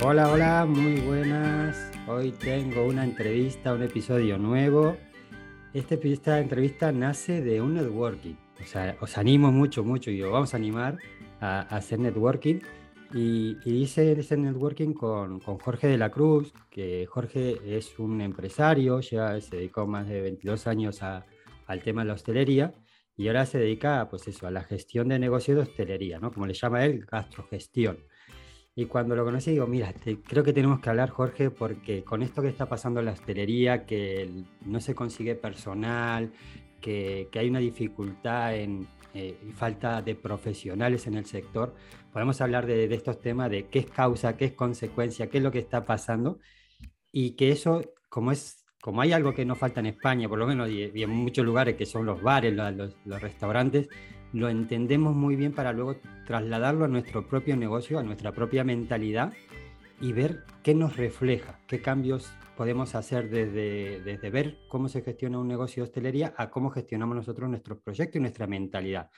Hola, hola, muy buenas. Hoy tengo una entrevista, un episodio nuevo. Este, esta entrevista nace de un networking. O sea, os animo mucho, mucho y os vamos a animar a, hacer networking. Y, hice ese networking con, con, Jorge de la Cruz, que Jorge es un empresario, ya se dedicó más de 22 años a, al tema de la hostelería y ahora se dedica pues eso, a la gestión de negocios de hostelería, ¿no? como le llama él, gastrogestión. Y cuando lo conocí digo, mira, creo que tenemos que hablar, Jorge, porque con esto que está pasando en la hostelería, que no se consigue personal, que, que hay una dificultad en eh, falta de profesionales en el sector, podemos hablar de, de, estos temas, de qué es causa, qué es consecuencia, qué es lo que está pasando, y que eso, como es como hay algo que no falta en España, por lo menos, y, en muchos lugares que son los bares, los, los, restaurantes, lo entendemos muy bien para luego trasladarlo a nuestro propio negocio, a nuestra propia mentalidad y ver qué nos refleja, qué cambios podemos hacer desde, desde ver cómo se gestiona un negocio de hostelería a cómo gestionamos nosotros nuestros proyectos y nuestra mentalidad.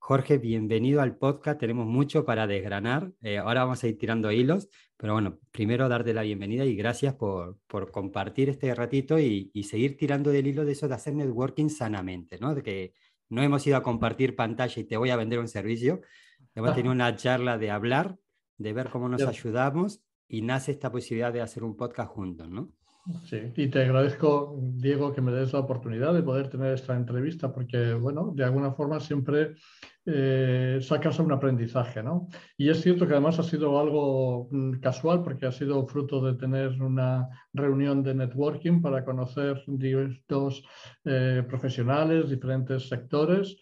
Jorge, bienvenido al podcast. Tenemos mucho para desgranar. Eh, ahora vamos a ir tirando hilos, pero bueno, primero darte la bienvenida y gracias por, por compartir este ratito y, y, seguir tirando del hilo de eso de hacer networking sanamente, ¿no? De que no hemos ido a compartir pantalla y te voy a vender un servicio. Hemos tenido una charla de hablar, de ver cómo nos ayudamos y nace esta posibilidad de hacer un podcast juntos, ¿no? Sí, y te agradezco, Diego, que me des la oportunidad de poder tener esta entrevista, porque, bueno, de alguna forma siempre eh, sacas un aprendizaje, ¿no? Y es cierto que además ha sido algo mm, casual, porque ha sido fruto de tener una reunión de networking para conocer distintos eh, profesionales, diferentes sectores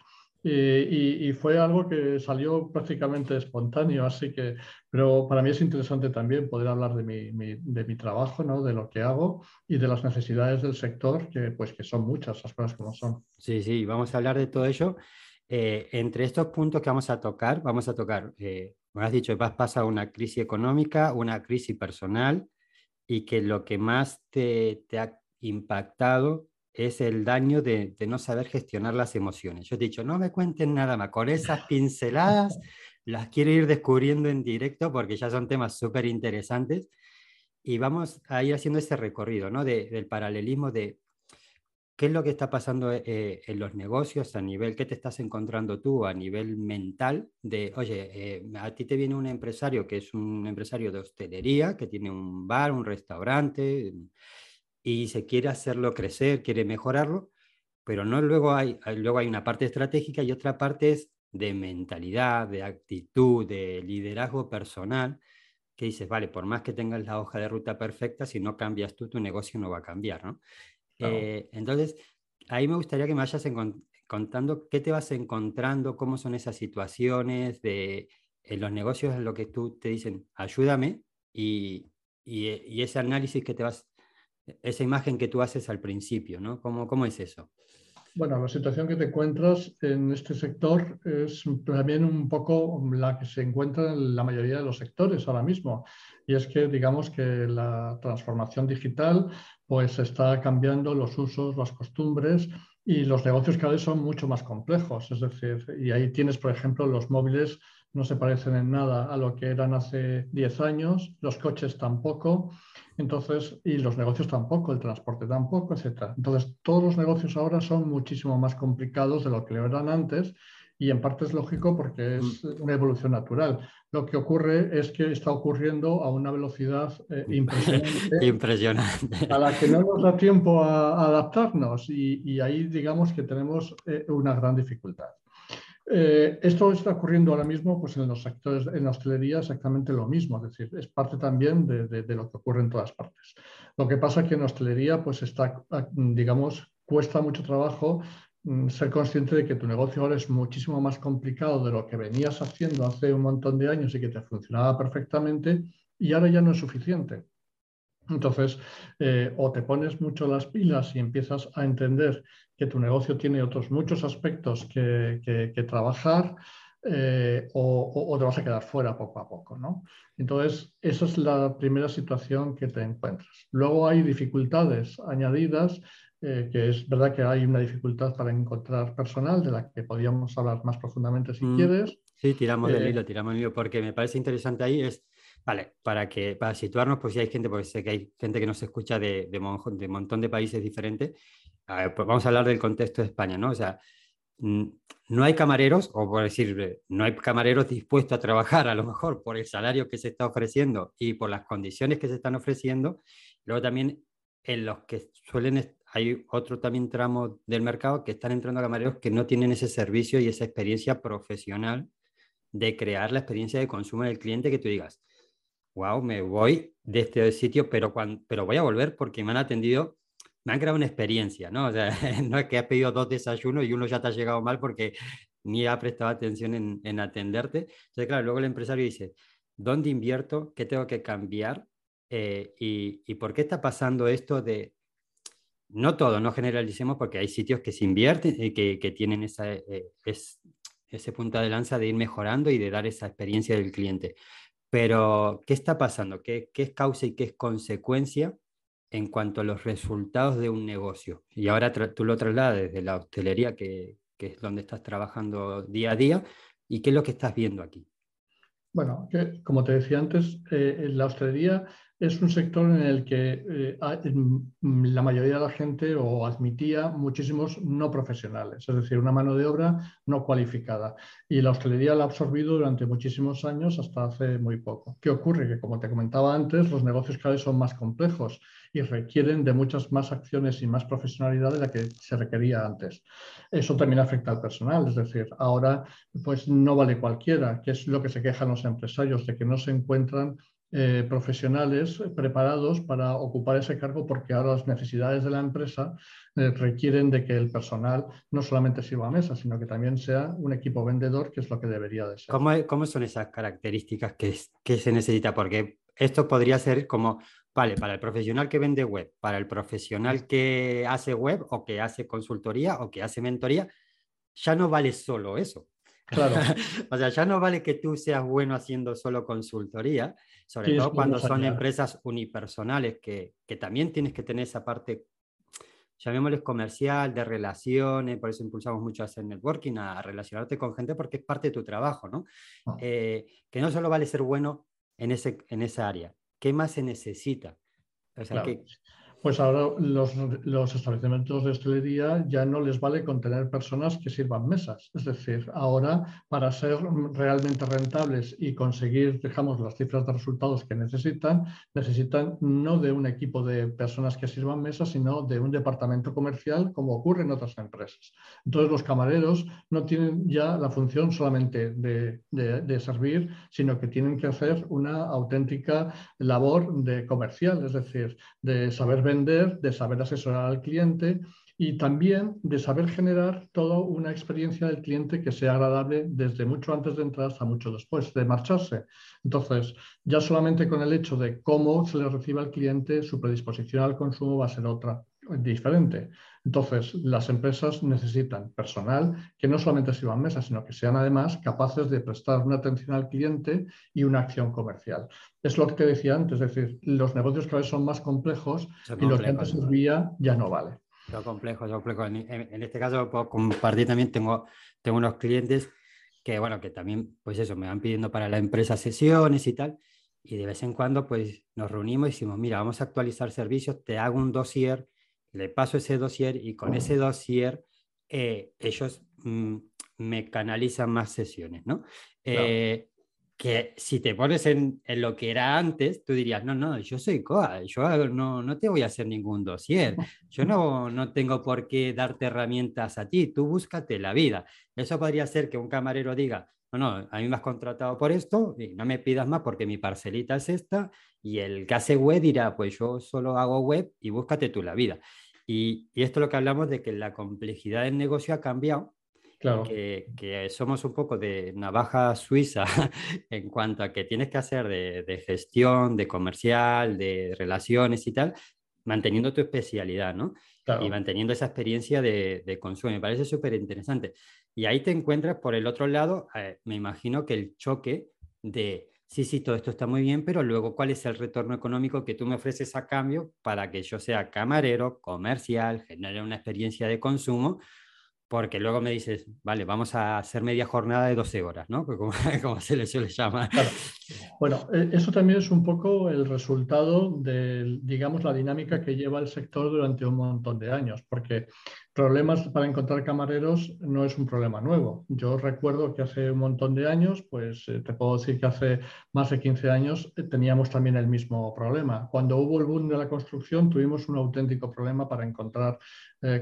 y, fue algo que salió prácticamente espontáneo, así que, pero para mí es interesante también poder hablar de mi, de mi trabajo, ¿no? de lo que hago y de las necesidades del sector, que pues que son muchas las cosas como son. Sí, sí, vamos a hablar de todo ello. Eh, entre estos puntos que vamos a tocar, vamos a tocar, eh, como has dicho, vas pasa una crisis económica, una crisis personal y que lo que más te, te ha impactado es el daño de, no saber gestionar las emociones. Yo he dicho, no me cuenten nada más, con esas pinceladas las quiero ir descubriendo en directo porque ya son temas súper interesantes y vamos a ir haciendo ese recorrido ¿no? del paralelismo de qué es lo que está pasando eh, en los negocios a nivel, qué te estás encontrando tú a nivel mental de, oye, eh, a ti te viene un empresario que es un empresario de hostelería, que tiene un bar, un restaurante, y se quiere hacerlo crecer, quiere mejorarlo, pero no luego hay, luego hay una parte estratégica y otra parte es de mentalidad, de actitud, de liderazgo personal, que dices, vale, por más que tengas la hoja de ruta perfecta, si no cambias tú, tu negocio no va a cambiar, ¿no? Eh, entonces, ahí me gustaría que me vayas contando qué te vas encontrando, cómo son esas situaciones de en los negocios en lo que tú te dicen, ayúdame, y, y, y ese análisis que te vas esa imagen que tú haces al principio, ¿no? ¿Cómo, cómo es eso? Bueno, la situación que te encuentras en este sector es también un poco la que se encuentra en la mayoría de los sectores ahora mismo. Y es que digamos que la transformación digital pues está cambiando los usos, las costumbres y los negocios cada vez son mucho más complejos. Es decir, y ahí tienes, por ejemplo, los móviles no se parecen en nada a lo que eran hace 10 años, los coches tampoco. Entonces, y los negocios tampoco, el transporte tampoco, etc. Entonces, todos los negocios ahora son muchísimo más complicados de lo que lo eran antes y en parte es lógico porque es mm. una evolución natural. Lo que ocurre es que está ocurriendo a una velocidad eh, impresionante, impresionante, a la que no nos da tiempo a, adaptarnos y, ahí digamos que tenemos eh, una gran dificultad. Eh, esto está ocurriendo ahora mismo pues, en los sectores, en la hostelería exactamente lo mismo, es decir, es parte también de, lo que ocurre en todas partes. Lo que pasa es que en hostelería pues está, digamos, cuesta mucho trabajo mm, ser consciente de que tu negocio ahora es muchísimo más complicado de lo que venías haciendo hace un montón de años y que te funcionaba perfectamente y ahora ya no es suficiente. Entonces, eh, o te pones mucho las pilas y empiezas a entender que tu negocio tiene otros muchos aspectos que, trabajar, eh, o, te vas a quedar fuera poco a poco. ¿no? Entonces, esa es la primera situación que te encuentras. Luego hay dificultades añadidas, eh, que es verdad que hay una dificultad para encontrar personal, de la que podríamos hablar más profundamente si mm. quieres. Sí, tiramos del hilo, tiramos del hilo, porque me parece interesante ahí es Vale, para, que, para situarnos, pues si hay gente, porque sé que hay gente que nos escucha de, de, un montón de países diferentes, pues vamos a hablar del contexto de España, ¿no? O sea, no hay camareros, o por decir, no hay camareros dispuestos a trabajar a lo mejor por el salario que se está ofreciendo y por las condiciones que se están ofreciendo. Luego también en los que suelen, hay otro también tramo del mercado que están entrando camareros que no tienen ese servicio y esa experiencia profesional de crear la experiencia de consumo del cliente que tú digas, wow, me voy de este sitio, pero, cuando, pero voy a volver porque me han atendido, me han creado una experiencia, ¿no? O sea, no es que has pedido dos desayunos y uno ya te ha llegado mal porque ni ha prestado atención en, en atenderte. Entonces, claro, luego el empresario dice, ¿dónde invierto? ¿Qué tengo que cambiar? Eh, y, y, por qué está pasando esto de, no todo, no generalicemos porque hay sitios que se invierten y que, que tienen esa, eh, es, ese punto de lanza de ir mejorando y de dar esa experiencia del cliente. Pero, ¿qué está pasando? ¿Qué, qué es causa y qué es consecuencia en cuanto a los resultados de un negocio? Y ahora tú lo trasladas desde la hostelería, que, es donde estás trabajando día a día, y qué es lo que estás viendo aquí. Bueno, que, como te decía antes, eh, en la hostelería es un sector en el que eh, la mayoría de la gente o admitía muchísimos no profesionales, es decir, una mano de obra no cualificada. Y la hostelería la ha absorbido durante muchísimos años hasta hace muy poco. ¿Qué ocurre? Que como te comentaba antes, los negocios cada vez son más complejos y requieren de muchas más acciones y más profesionalidad de la que se requería antes. Eso también afecta al personal, es decir, ahora pues no vale cualquiera, que es lo que se quejan los empresarios, de que no se encuentran eh, profesionales preparados para ocupar ese cargo porque ahora las necesidades de la empresa eh, requieren de que el personal no solamente sirva a mesa, sino que también sea un equipo vendedor, que es lo que debería de ser. ¿Cómo, cómo son esas características que, que se necesita? Porque esto podría ser como, vale, para el profesional que vende web, para el profesional que hace web o que hace consultoría o que hace mentoría, ya no vale solo eso. Claro. o sea, ya no vale que tú seas bueno haciendo solo consultoría, sobre todo cuando son empresas unipersonales, que, que, también tienes que tener esa parte, llamémosles comercial, de relaciones, por eso impulsamos mucho a hacer networking, a relacionarte con gente, porque es parte de tu trabajo, ¿no? Ah. Eh, que no solo vale ser bueno en, ese, en esa área, ¿qué más se necesita? O sea, que, pues ahora los, establecimientos de hostelería ya no les vale con tener personas que sirvan mesas. Es decir, ahora para ser realmente rentables y conseguir, dejamos las cifras de resultados que necesitan, necesitan no de un equipo de personas que sirvan mesas, sino de un departamento comercial, como ocurre en otras empresas. Entonces, los camareros no tienen ya la función solamente de, de servir, sino que tienen que hacer una auténtica labor de comercial, es decir, de saber vender, de saber asesorar al cliente y también de saber generar toda una experiencia del cliente que sea agradable desde mucho antes de entrar hasta mucho después de marcharse. Entonces, ya solamente con el hecho de cómo se le recibe al cliente, su predisposición al consumo va a ser otra diferente. Entonces, las empresas necesitan personal que no solamente sirvan mesas, sino que sean además capaces de prestar una atención al cliente y una acción comercial. Es lo que te decía antes, es decir, los negocios cada vez son más complejos y lo que antes servía ya no vale. Lo complejo, lo complejo. En, en, este caso, puedo compartir también, tengo, tengo unos clientes que, bueno, que también, pues eso, me van pidiendo para la empresa sesiones y tal, y de vez en cuando, pues nos reunimos y decimos, mira, vamos a actualizar servicios, te hago un dossier le paso ese dossier y con ese dossier eh, ellos mm, me canalizan más sesiones, ¿no? Eh, que si te pones en, en, lo que era antes, tú dirías, no, no, yo soy COA, yo no, no te voy a hacer ningún dossier, yo no, no tengo por qué darte herramientas a ti, tú búscate la vida. Eso podría ser que un camarero diga, no, no, a mí me has contratado por esto y no me pidas más porque mi parcelita es esta y el que hace web dirá, pues yo solo hago web y búscate tú la vida. Y, esto es lo que hablamos de que la complejidad del negocio ha cambiado. Claro. Que, que, somos un poco de navaja suiza en cuanto a que tienes que hacer de, de, gestión, de comercial, de relaciones y tal, manteniendo tu especialidad, ¿no? Claro. Y manteniendo esa experiencia de, de consumo. Me parece súper interesante. Y ahí te encuentras por el otro lado, eh, me imagino que el choque de sí, sí, todo esto está muy bien, pero luego, ¿cuál es el retorno económico que tú me ofreces a cambio para que yo sea camarero, comercial, genere una experiencia de consumo? Porque luego me dices, vale, vamos a hacer media jornada de 12 horas, ¿no? Como, como se le suele llamar. Bueno, eh, eso también es un poco el resultado de, digamos, la dinámica que lleva el sector durante un montón de años, porque problemas para encontrar camareros no es un problema nuevo. Yo recuerdo que hace un montón de años, pues eh, te puedo decir que hace más de 15 años eh, teníamos también el mismo problema. Cuando hubo el boom de la construcción tuvimos un auténtico problema para encontrar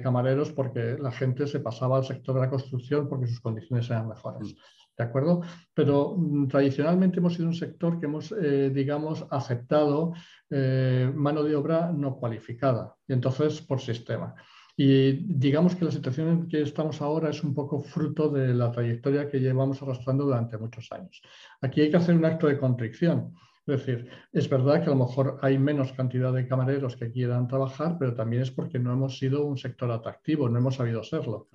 camareros porque la gente se pasaba al sector de la construcción porque sus condiciones eran mejores. Mm. ¿De acuerdo? Pero mm, tradicionalmente hemos sido un sector que hemos, eh, digamos, aceptado eh, mano de obra no cualificada, y entonces por sistema. Y digamos que la situación en que estamos ahora es un poco fruto de la trayectoria que llevamos arrastrando durante muchos años. Aquí hay que hacer un acto de contrición. Es decir, es verdad que a lo mejor hay menos cantidad de camareros que quieran trabajar, pero también es porque no hemos sido un sector atractivo, no hemos sabido serlo.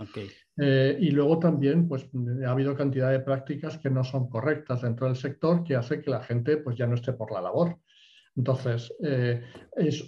Eh, y luego también pues, ha habido cantidad de prácticas que no son correctas dentro del sector que hace que la gente pues, ya no esté por la labor. Entonces, eh,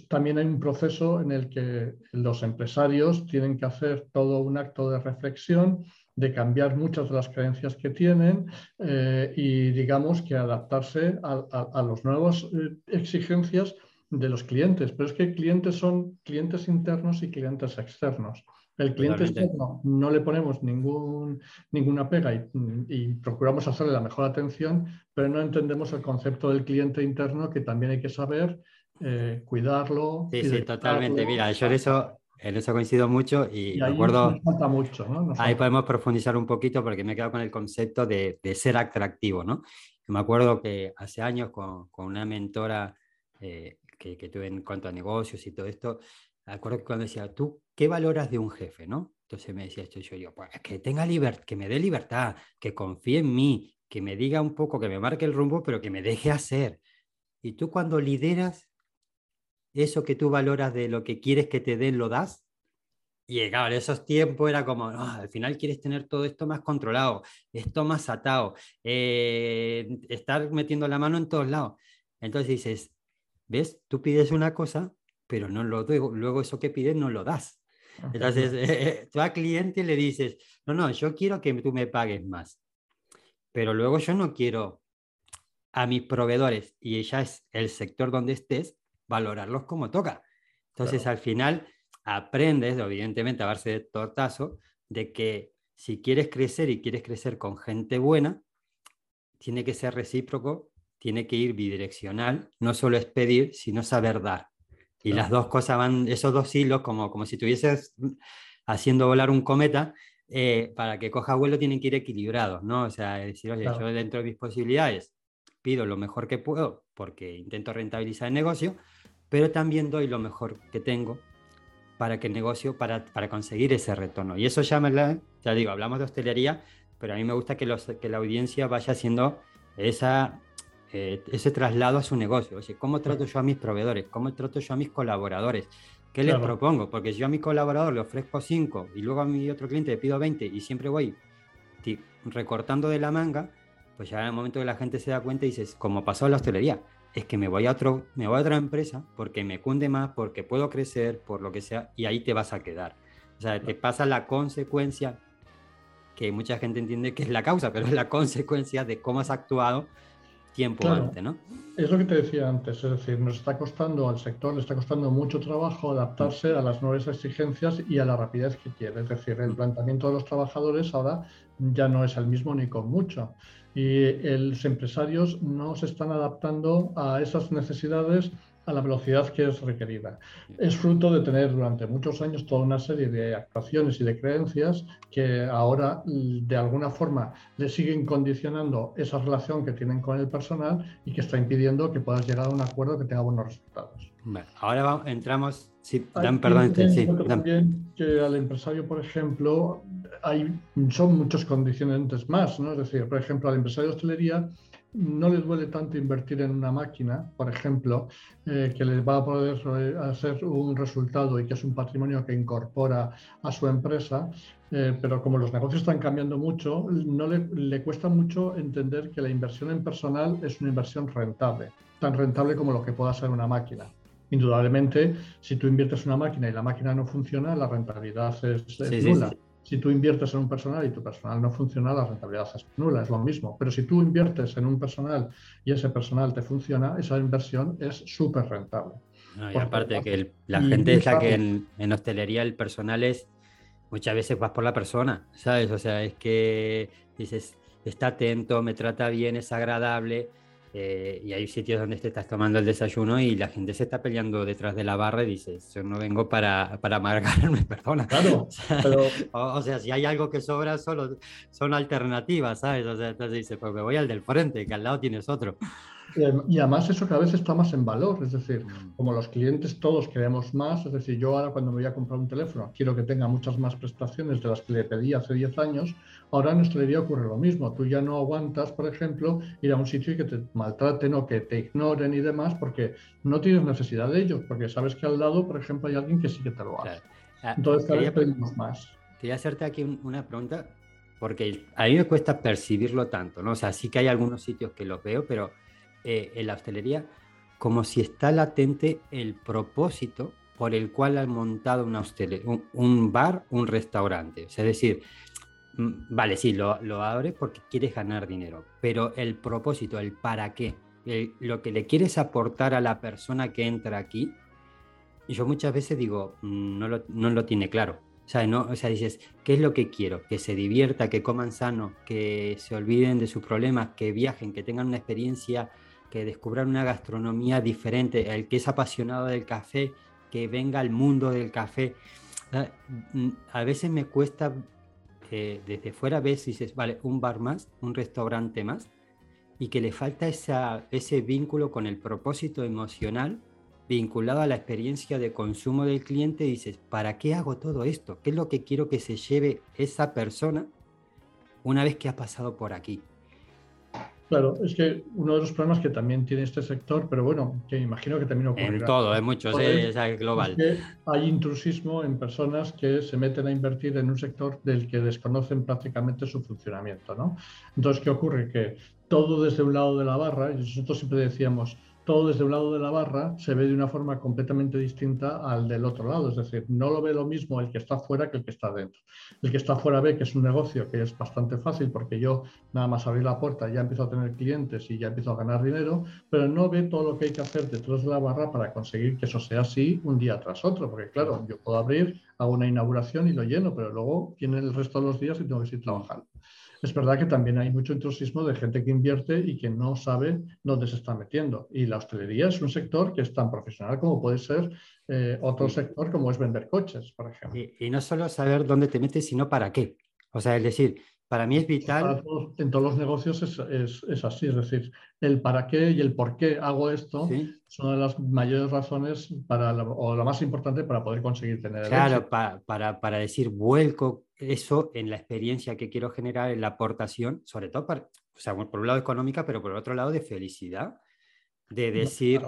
también hay un proceso en el que los empresarios tienen que hacer todo un acto de reflexión de cambiar muchas de las creencias que tienen eh, y digamos que adaptarse a, a, las nuevas eh, exigencias de los clientes. Pero es que clientes son clientes internos y clientes externos. El cliente externo no le ponemos ningún, ninguna pega y, procuramos hacerle la mejor atención, pero no entendemos el concepto del cliente interno que también hay que saber eh, cuidarlo. Sí, sí, totalmente. Mira, yo eso en eso coincido mucho y, me acuerdo. mucho, ahí podemos profundizar un poquito porque me he quedado con el concepto de, ser atractivo, ¿no? Me acuerdo que hace años con, una mentora eh, que, tuve en cuanto a negocios y todo esto, me acuerdo que cuando decía, ¿tú qué valoras de un jefe, no? Entonces me decía esto yo, yo pues que tenga libertad, que me dé libertad, que confíe en mí, que me diga un poco, que me marque el rumbo, pero que me deje hacer. Y tú cuando lideras, eso que tú valoras de lo que quieres que te den, lo das. Y claro, en esos tiempos era como, al final quieres tener todo esto más controlado, esto más atado, eh, estar metiendo la mano en todos lados. Entonces dices, ¿ves? Tú pides una cosa, pero no lo luego eso que pides no lo das. Entonces, eh, tú al cliente le dices, no, no, yo quiero que tú me pagues más, pero luego yo no quiero a mis proveedores, y ya es el sector donde estés, valorarlos como toca. Entonces, al final, aprendes, evidentemente, a darse de tortazo, de que si quieres crecer y quieres crecer con gente buena, tiene que ser recíproco, tiene que ir bidireccional, no solo es pedir, sino saber dar. Y las dos cosas van, esos dos hilos, como, como si estuvieses haciendo volar un cometa, eh, para que coja vuelo tienen que ir equilibrados, ¿no? O sea, decir, oye, yo dentro de mis posibilidades pido lo mejor que puedo porque intento rentabilizar el negocio, pero también doy lo mejor que tengo para que el negocio, para, para conseguir ese retorno. Y eso ya, me ya digo, hablamos de hostelería, pero a mí me gusta que, los, que la audiencia vaya haciendo esa, eh, ese traslado a su negocio. Oye, ¿cómo trato yo a mis proveedores? ¿Cómo trato yo a mis colaboradores? ¿Qué les propongo? Porque si yo a mi colaborador le ofrezco 5 y luego a mi otro cliente le pido 20 y siempre voy recortando de la manga, pues ya en el momento que la gente se da cuenta y dices, como pasó en la hostelería, es que me voy a otro, me voy a otra empresa porque me cunde más, porque puedo crecer, por lo que sea, y ahí te vas a quedar. O sea, te pasa la consecuencia que mucha gente entiende que es la causa, pero es la consecuencia de cómo has actuado tiempo antes, ¿no? Es lo que te decía antes, es decir, nos está costando al sector, le está costando mucho trabajo adaptarse a las nuevas exigencias y a la rapidez que quiere. Es decir, el mm. planteamiento de los trabajadores ahora ya no es el mismo ni con mucho y los empresarios no se están adaptando a esas necesidades a la velocidad que es requerida. Es fruto de tener durante muchos años toda una serie de actuaciones y de creencias que ahora de alguna forma le siguen condicionando esa relación que tienen con el personal y que está impidiendo que puedas llegar a un acuerdo que tenga buenos resultados. ahora entramos, sí, dan, perdón, sí, también que al empresario, por ejemplo, hay, son muchos condicionantes más, ¿no? Es decir, por ejemplo, al empresario de hostelería no les duele tanto invertir en una máquina, por ejemplo, eh, que les va a poder hacer un resultado y que es un patrimonio que incorpora a su empresa, eh, pero como los negocios están cambiando mucho, no le, le, cuesta mucho entender que la inversión en personal es una inversión rentable, tan rentable como lo que pueda ser una máquina. Indudablemente, si tú inviertes una máquina y la máquina no funciona, la rentabilidad es, nula. Si tú inviertes en un personal y tu personal no funciona, la rentabilidad es nula, es lo mismo. Pero si tú inviertes en un personal y ese personal te funciona, esa inversión es súper rentable. y aparte que la gente es la que en, en, hostelería el personal es, muchas veces vas por la persona, ¿sabes? O sea, es que dices, está atento, me trata bien, es agradable eh, y hay sitios donde te estás tomando el desayuno y la gente se está peleando detrás de la barra y dices, yo no vengo para, para amargarme, perdona. Claro, o, sea, si hay algo que sobra, solo son alternativas, ¿sabes? O sea, entonces dices, pues me voy al del frente, que al lado tienes otro. Y además eso cada vez está más en valor, es decir, mm. como los clientes todos queremos más, es decir, yo ahora cuando me voy a comprar un teléfono quiero que tenga muchas más prestaciones de las que le pedí hace 10 años, ahora en hostelería ocurre lo mismo, tú ya no aguantas, por ejemplo, ir a un sitio y que te maltraten o que te ignoren y demás porque no tienes necesidad de ellos, porque sabes que al lado, por ejemplo, hay alguien que sí que te lo hace. Ah, Entonces cada vez pedimos más. Quería hacerte aquí una pregunta, porque a mí me cuesta percibirlo tanto, ¿no? O sea, sí que hay algunos sitios que los veo, pero eh, en la hostelería como si está latente el propósito por el cual han montado una un, bar, un restaurante. es decir, mm, vale, sí, lo, lo abre porque quieres ganar dinero, pero el propósito, el para qué, lo que le quieres aportar a la persona que entra aquí, yo muchas veces digo, mm, no lo, no lo tiene claro. O sea, no, o sea, dices, ¿qué es lo que quiero? Que se divierta, que coman sano, que se olviden de sus problemas, que viajen, que tengan una experiencia que descubran una gastronomía diferente, el que es apasionado del café, que venga al mundo del café. Ah, mm, a veces me cuesta eh, desde fuera ver si dices, vale, un bar más, un restaurante más, y que le falta esa, ese vínculo con el propósito emocional vinculado a la experiencia de consumo del cliente, dices, ¿para qué hago todo esto? ¿Qué es lo que quiero que se lleve esa persona una vez que ha pasado por aquí? Claro, es que uno de los problemas que también tiene este sector, pero bueno, que imagino que también ocurre. En todo, en muchos, es, global. que hay intrusismo en personas que se meten a invertir en un sector del que desconocen prácticamente su funcionamiento, ¿no? Entonces, ¿qué ocurre? Que todo desde un lado de la barra, y nosotros siempre decíamos, todo desde un lado de la barra se ve de una forma completamente distinta al del otro lado. Es decir, no lo ve lo mismo el que está fuera que el que está dentro. El que está fuera ve que es un negocio que es bastante fácil porque yo nada más abrir la puerta ya empiezo a tener clientes y ya empiezo a ganar dinero, pero no ve todo lo que hay que hacer detrás de la barra para conseguir que eso sea así un día tras otro. Porque claro, yo puedo abrir, hago una inauguración y lo lleno, pero luego viene el resto de los días y tengo que seguir trabajando es verdad que también hay mucho intrusismo de gente que invierte y que no sabe dónde se está metiendo. Y la hostelería es un sector que es tan profesional como puede ser eh, otro sector como es vender coches, por ejemplo. Y, no solo saber dónde te metes, sino para qué. O sea, es decir, para mí es vital. en todos los negocios es, así, es decir, el para qué y el por qué hago esto es una de las mayores razones para, o la más importante para poder conseguir tener. Claro, para, para decir vuelco eso en la experiencia que quiero generar, en la aportación, sobre todo para, o sea, por un lado económica, pero por otro lado de felicidad, de decir,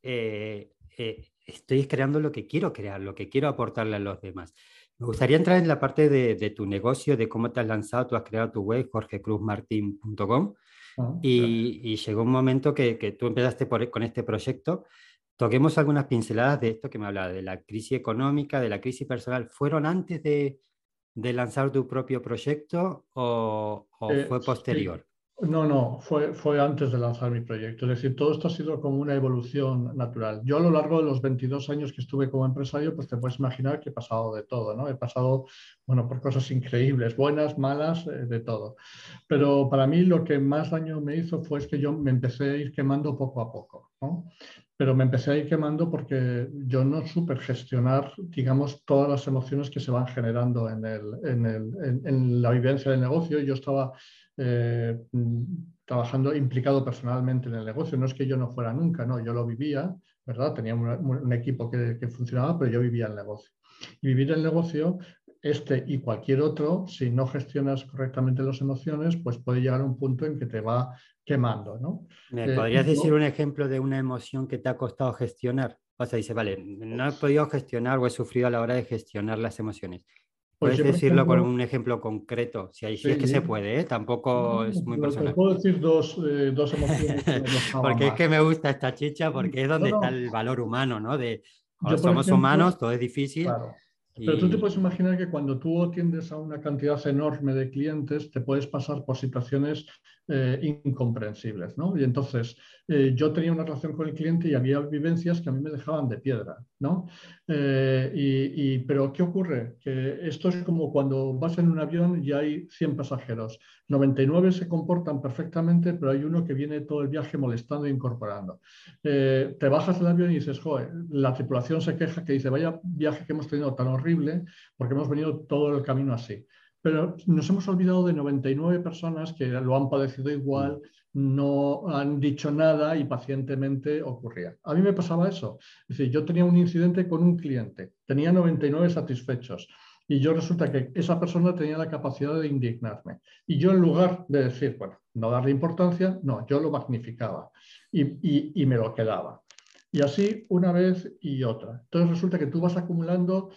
eh, eh, estoy creando lo que quiero crear, lo que quiero aportarle a los demás. Me gustaría entrar en la parte de, tu negocio, de cómo te has lanzado, tú has creado tu web, jorgecruzmartin.com, ah, y, y, llegó un momento que, que tú empezaste por, con este proyecto. Toquemos algunas pinceladas de esto que me hablaba, de la crisis económica, de la crisis personal. ¿Fueron antes de, de lanzar tu propio proyecto o, eh, fue posterior? No, no, fue, fue antes de lanzar mi proyecto. Es decir, todo esto ha sido como una evolución natural. Yo a lo largo de los 22 años que estuve como empresario, pues te puedes imaginar que he pasado de todo, ¿no? He pasado, bueno, por cosas increíbles, buenas, malas, eh, de todo. Pero para mí lo que más daño me hizo fue que yo me empecé a ir quemando poco a poco, ¿no? pero me empecé a ir quemando porque yo no supe gestionar, digamos, todas las emociones que se van generando en, el, en, el, en, la vivencia del negocio. Yo estaba eh, trabajando implicado personalmente en el negocio. No es que yo no fuera nunca, no, yo lo vivía, ¿verdad? Tenía un, un equipo que, que, funcionaba, pero yo vivía el negocio. Y vivir el negocio este y cualquier otro, si no gestionas correctamente las emociones, pues puede llegar a un punto en que te va quemando. ¿no? ¿Me eh, podrías decir un ejemplo de una emoción que te ha costado gestionar? O sea, dice, vale, no he podido gestionar o he sufrido a la hora de gestionar las emociones. Pues Puedes decirlo con un ejemplo concreto, si, hay, si es que se puede, ¿eh? tampoco es muy personal. Puedo decir dos, eh, dos emociones. porque es que me gusta esta chicha, porque es donde está el valor humano, ¿no? De, somos humanos, todo es difícil. Pero tú te puedes imaginar que cuando tú atiendes a una cantidad enorme de clientes, te puedes pasar por situaciones eh, incomprensibles, ¿no? Y entonces eh, yo tenía una relación con el cliente y había vivencias que a mí me dejaban de piedra, ¿no? Eh, y, pero ¿qué ocurre? Que esto es como cuando vas en un avión y hay 100 pasajeros. 99 se comportan perfectamente, pero hay uno que viene todo el viaje molestando e incorporando. te bajas del avión y dices, joder, la tripulación se queja que dice, vaya viaje que hemos tenido tan horrible porque hemos venido todo el camino así. Pero nos hemos olvidado de 99 personas que lo han padecido igual, no han dicho nada y pacientemente ocurría. A mí me pasaba eso. Es decir, yo tenía un incidente con un cliente, tenía 99 satisfechos y yo resulta que esa persona tenía la capacidad de indignarme. Y yo en lugar de decir, bueno, no darle importancia, no, yo lo magnificaba y, y me lo quedaba. Y así una vez y otra. Entonces resulta que tú vas acumulando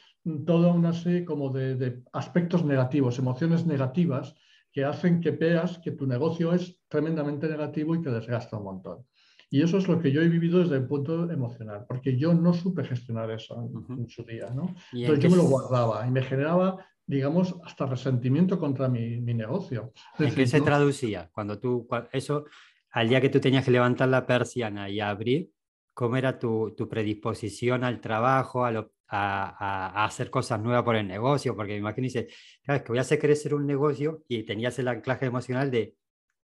toda una serie como de, aspectos negativos, emociones negativas que hacen que veas que tu negocio es tremendamente negativo y que desgasta un montón. Y eso es lo que yo he vivido desde el punto emocional, porque yo no supe gestionar eso en, su día. ¿no? Entonces yo me lo guardaba y me generaba, digamos, hasta resentimiento contra mi, negocio. ¿En qué se traducía? Cuando tú, eso, al día que tú tenías que levantar la persiana y abrir, ¿cómo era tu, tu predisposición al trabajo, a, lo, a, hacer cosas nuevas por el negocio, porque me imagino dice, que voy a hacer crecer un negocio y tenías el anclaje emocional de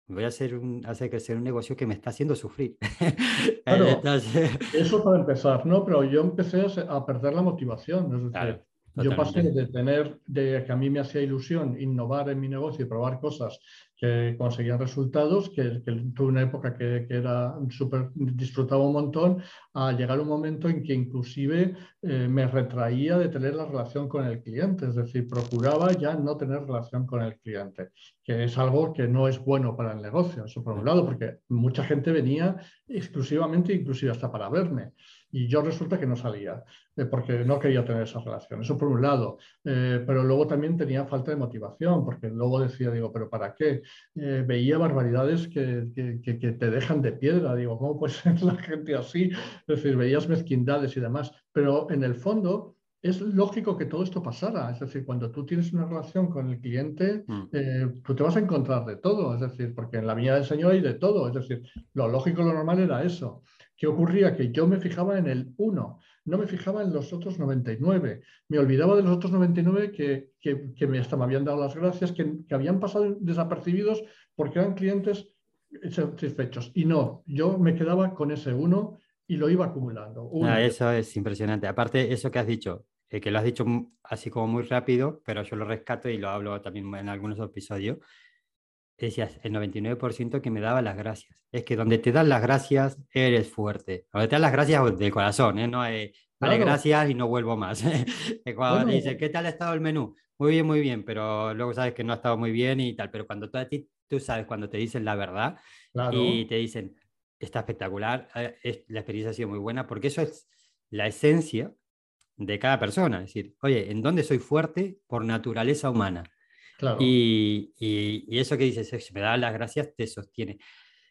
voy a hacer, un, hacer crecer un negocio que me está haciendo sufrir. Eso para empezar, ¿no? Pero yo empecé a, perder la motivación. yo pasé de tener, de que a mí me hacía ilusión innovar en mi negocio y probar cosas que conseguían resultados, que, tuve una época que, era súper, disfrutaba un montón, a llegar un momento en que inclusive eh, me retraía de tener la relación con el cliente, es decir, procuraba ya no tener relación con el cliente, que es algo que no es bueno para el negocio, eso por un lado, porque mucha gente venía exclusivamente, inclusive hasta para verme y yo resulta que no salía eh, porque no quería tener esa relación. Eso por un lado. Eh, pero luego también tenía falta de motivación porque luego decía, digo, ¿pero para qué? Eh, veía barbaridades que, que, que, te dejan de piedra. Digo, ¿cómo puede ser la gente así? Es decir, veías mezquindades y demás. Pero en el fondo es lógico que todo esto pasara. Es decir, cuando tú tienes una relación con el cliente, mm. tú te vas a encontrar de todo. Es decir, porque en la viña del Señor hay de todo. Es decir, lo lógico, lo normal era eso. ¿Qué ocurría? Que yo me fijaba en el 1, no me fijaba en los otros 99. Me olvidaba de los otros 99 que, que, me, hasta me habían dado las gracias, que, habían pasado desapercibidos porque eran clientes satisfechos. Y no, yo me quedaba con ese 1 y lo iba acumulando. Ah, eso es impresionante. Aparte, eso que has dicho, eh, que lo has dicho así como muy rápido, pero yo lo rescato y lo hablo también en algunos episodios decías, el 99% que me daba las gracias. Es que donde te dan las gracias, eres fuerte. Donde te dan las gracias de corazón, ¿eh? No vale, gracias y no vuelvo más. cuando te dice, ¿qué tal ha estado el menú? Muy bien, muy bien, pero luego sabes que no ha estado muy bien y tal. Pero cuando tú, a ti, tú sabes, cuando te dicen la verdad y te dicen, está espectacular, eh, es, la experiencia ha sido muy buena, porque eso es la esencia de cada persona. Es decir, oye, ¿en dónde soy fuerte por naturaleza humana? Y, y, eso que dices, me da las gracias, te sostiene.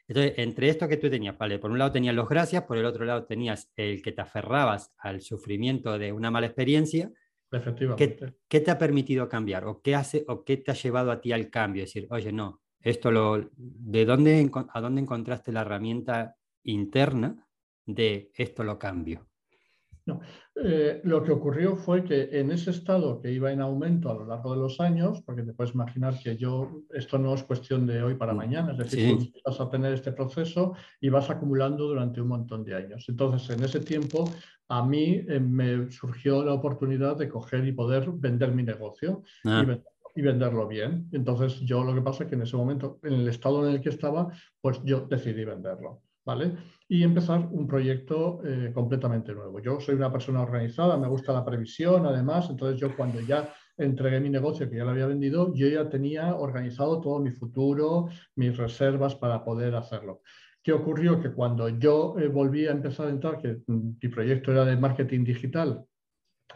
Entonces, entre esto que tú tenías, vale, por un lado tenías los gracias, por el otro lado tenías el que te aferrabas al sufrimiento de una mala experiencia. Efectivamente. ¿Qué, te ha permitido cambiar? ¿O qué, hace, ¿O qué te ha llevado a ti al cambio? Es decir, oye, no, esto lo, ¿de dónde, a dónde encontraste la herramienta interna de esto lo cambio? No. Eh, lo que ocurrió fue que en ese estado que iba en aumento a lo largo de los años, porque te puedes imaginar que yo, esto no es cuestión de hoy para mm, mañana, es decir, tú vas a tener este proceso y vas acumulando durante un montón de años. Entonces, en ese tiempo, a mí eh, me surgió la oportunidad de coger y poder vender mi negocio y, ah. y venderlo bien. Entonces, yo lo que pasa es que en ese momento, en el estado en el que estaba, pues yo decidí venderlo. ¿Vale? Y empezar un proyecto eh, completamente nuevo. Yo soy una persona organizada, me gusta la previsión, además, entonces yo cuando ya entregué mi negocio, que ya lo había vendido, yo ya tenía organizado todo mi futuro, mis reservas para poder hacerlo. ¿Qué ocurrió? Que cuando yo eh, volví a empezar a entrar, que mi proyecto era de marketing digital,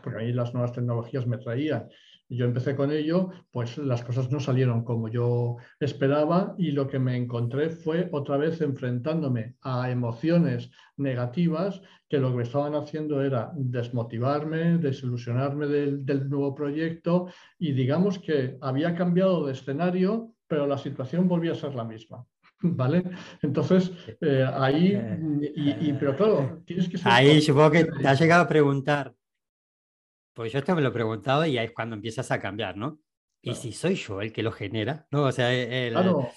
porque a mí las nuevas tecnologías me traían yo empecé con ello, pues las cosas no salieron como yo esperaba y lo que me encontré fue otra vez enfrentándome a emociones negativas que lo que me estaban haciendo era desmotivarme, desilusionarme del, del nuevo proyecto y digamos que había cambiado de escenario, pero la situación volvía a ser la misma. ¿Vale? Entonces, eh, ahí, y, pero claro, tienes que ser... Ahí supongo que te has llegado a preguntar, pues yo esto me lo he preguntado y ahí es cuando empiezas a cambiar, ¿no? ¿Y si soy yo el que lo genera? ¿No? O sea, el, claro,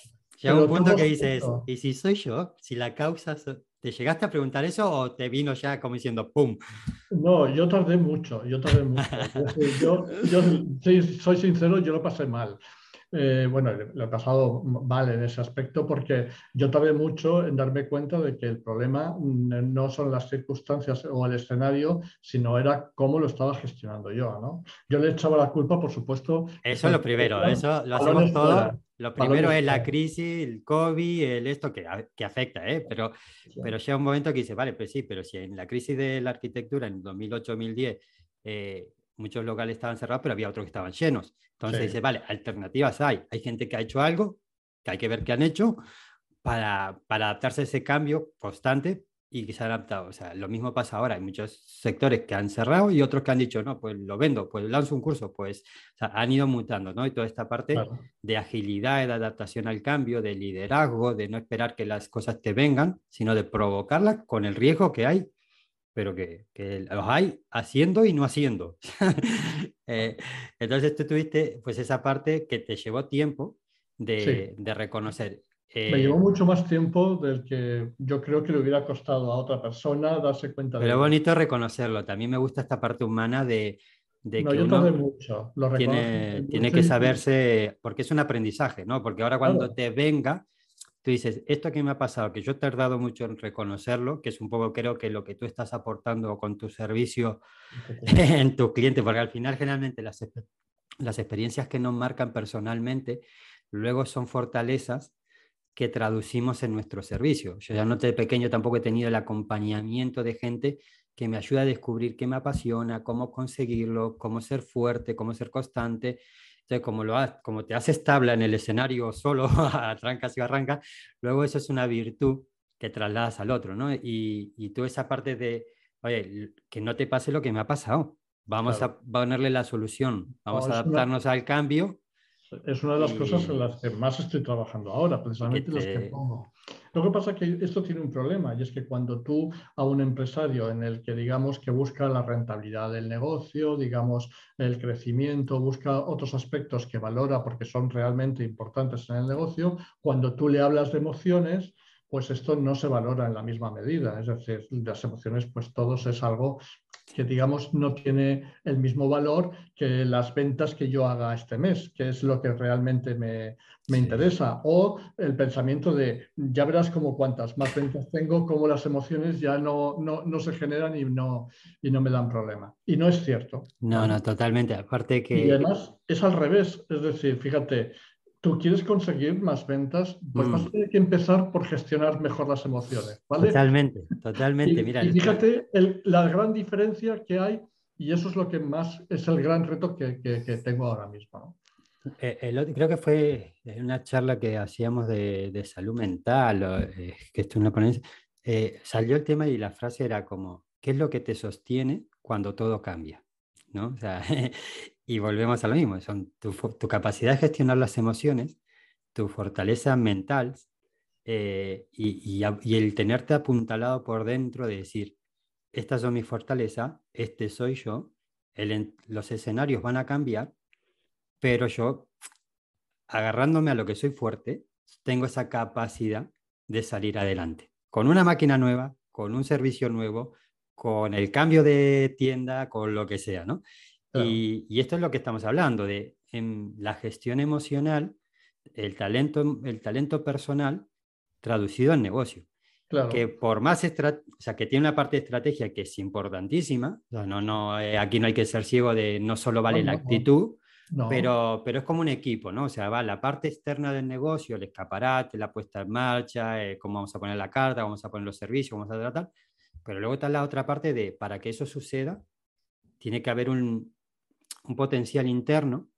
llega un punto que dices, ¿y si soy yo? Si la causa... ¿Te llegaste a preguntar eso o te vino ya como diciendo ¡pum! No, yo tardé mucho, yo tardé mucho. yo, yo soy sincero, yo lo pasé mal. Eh, bueno, lo he pasado mal en ese aspecto porque yo tardé mucho en darme cuenta de que el problema no son las circunstancias o el escenario, sino era cómo lo estaba gestionando yo. ¿no? Yo le echaba la culpa, por supuesto. Eso es lo primero, eso lo hacemos todo. Lo primero es la crisis, el COVID, el esto que, que afecta, ¿eh? pero, pero llega un momento que dice, vale, pues sí, pero si en la crisis de la arquitectura en 2008-2010 eh, muchos locales estaban cerrados, pero había otros que estaban llenos. Entonces dice, vale, alternativas hay. Hay gente que ha hecho algo, que hay que ver qué han hecho para, para adaptarse a ese cambio constante y que se han adaptado. O sea, lo mismo pasa ahora. Hay muchos sectores que han cerrado y otros que han dicho, no, pues lo vendo, pues lanzo un curso. Pues o sea, han ido mutando, ¿no? Y toda esta parte de agilidad, de adaptación al cambio, de liderazgo, de no esperar que las cosas te vengan, sino de provocarlas con el riesgo que hay pero que, que, los hay haciendo y no haciendo. Eh, entonces tú tuviste pues esa parte que te llevó tiempo de, de reconocer. Me llevó eh, mucho más tiempo del que yo creo que le hubiera costado a otra persona darse cuenta pero de Pero bonito reconocerlo. También me gusta esta parte humana de, de no, que uno mucho. Lo tiene, tiene que saberse, porque es un aprendizaje, ¿no? Porque ahora cuando te venga, tú dices, esto que me ha pasado, que yo he tardado mucho en reconocerlo, que es un poco creo que lo que tú estás aportando con tu servicio en tu cliente, porque al final generalmente las, las experiencias que nos marcan personalmente luego son fortalezas que traducimos en nuestro servicio. Yo ya no de pequeño tampoco he tenido el acompañamiento de gente que me ayuda a descubrir qué me apasiona, cómo conseguirlo, cómo ser fuerte, cómo ser constante como, lo como te haces tabla en el escenario solo, a trancas y arranca, luego eso es una virtud que trasladas al otro, ¿no? Y, y tú esa parte de, oye, que no te pase lo que me ha pasado, vamos a ponerle la solución, vamos a adaptarnos al cambio es una de las cosas en las que más estoy trabajando ahora, precisamente las que pongo. Lo que pasa es que esto tiene un problema y es que cuando tú a un empresario en el que digamos que busca la rentabilidad del negocio, digamos el crecimiento, busca otros aspectos que valora porque son realmente importantes en el negocio, cuando tú le hablas de emociones, pues esto no se valora en la misma medida. Es decir, las emociones, pues todos es algo que digamos no tiene el mismo valor que las ventas que yo haga este mes, que es lo que realmente me, interesa. O el pensamiento de, ya verás como cuantas más ventas tengo, como las emociones ya no, no, se generan y no, y no me dan problema. Y no es cierto. No, no, totalmente. Aparte que... Y además es al revés. Es decir, fíjate, tú quieres conseguir más ventas, pues vas a mm. tener que empezar por gestionar mejor las emociones. Totalmente, totalmente. Y, Mira, y fíjate la gran diferencia que hay y eso es lo que más es el gran reto que, tengo ahora mismo. Eh, creo que fue en una charla que hacíamos de, salud mental, eh, que esto es una ponencia, eh, salió el tema y la frase era como, ¿qué es lo que te sostiene cuando todo cambia? ¿No? O sea, Y volvemos a lo mismo, son tu, capacidad de gestionar las emociones, tu fortaleza mental eh, y, el tenerte apuntalado por dentro de decir, estas son mis fortalezas, este soy yo, los escenarios van a cambiar, pero yo, agarrándome a lo que soy fuerte, tengo esa capacidad de salir adelante. Con una máquina nueva, con un servicio nuevo, con el cambio de tienda, con lo que sea, ¿no? Y, esto es lo que estamos hablando, de en la gestión emocional, el talento, el talento personal traducido en negocio. Que por más, o sea, que tiene una parte de estrategia que es importantísima, no, no, eh, aquí no hay que ser ciego de no solo vale la actitud, Pero, pero es como un equipo, ¿no? O sea, va la parte externa del negocio, el escaparate, la puesta en marcha, eh, cómo vamos a poner la carta, cómo vamos a poner los servicios, cómo vamos a tratar, pero luego está la otra parte de, para que eso suceda, tiene que haber un, un potencial interno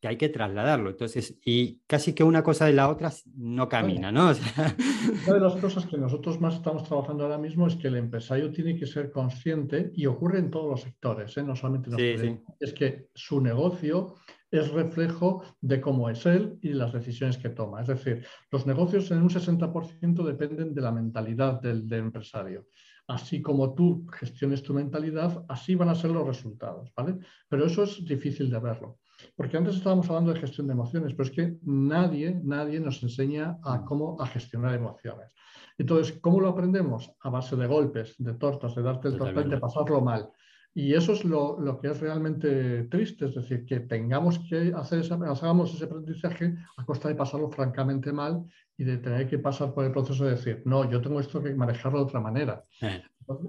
que hay que trasladarlo. Entonces, y casi que una cosa de la otra no camina, ¿no? Una de las cosas que nosotros más estamos trabajando ahora mismo es que el empresario tiene que ser consciente, y ocurre en todos los sectores, ¿eh? no solamente en los es que su negocio es reflejo de cómo es él y las decisiones que toma. Es decir, los negocios en un 60% dependen de la mentalidad del, del empresario así como tú gestiones tu mentalidad, así van a ser los resultados, ¿vale? Pero eso es difícil de verlo. Porque antes estábamos hablando de gestión de emociones, pero es que nadie, nadie nos enseña a mm. cómo a gestionar emociones. Entonces, ¿cómo lo aprendemos? A base de golpes, de tortas, de darte el tortal, de pasarlo mal. Y eso es lo, lo, que es realmente triste, es decir, que tengamos que hacer ese, hagamos ese aprendizaje a costa de pasarlo francamente mal y de tener que pasar por el proceso de decir, no, yo tengo esto que manejarlo de otra manera. Eh.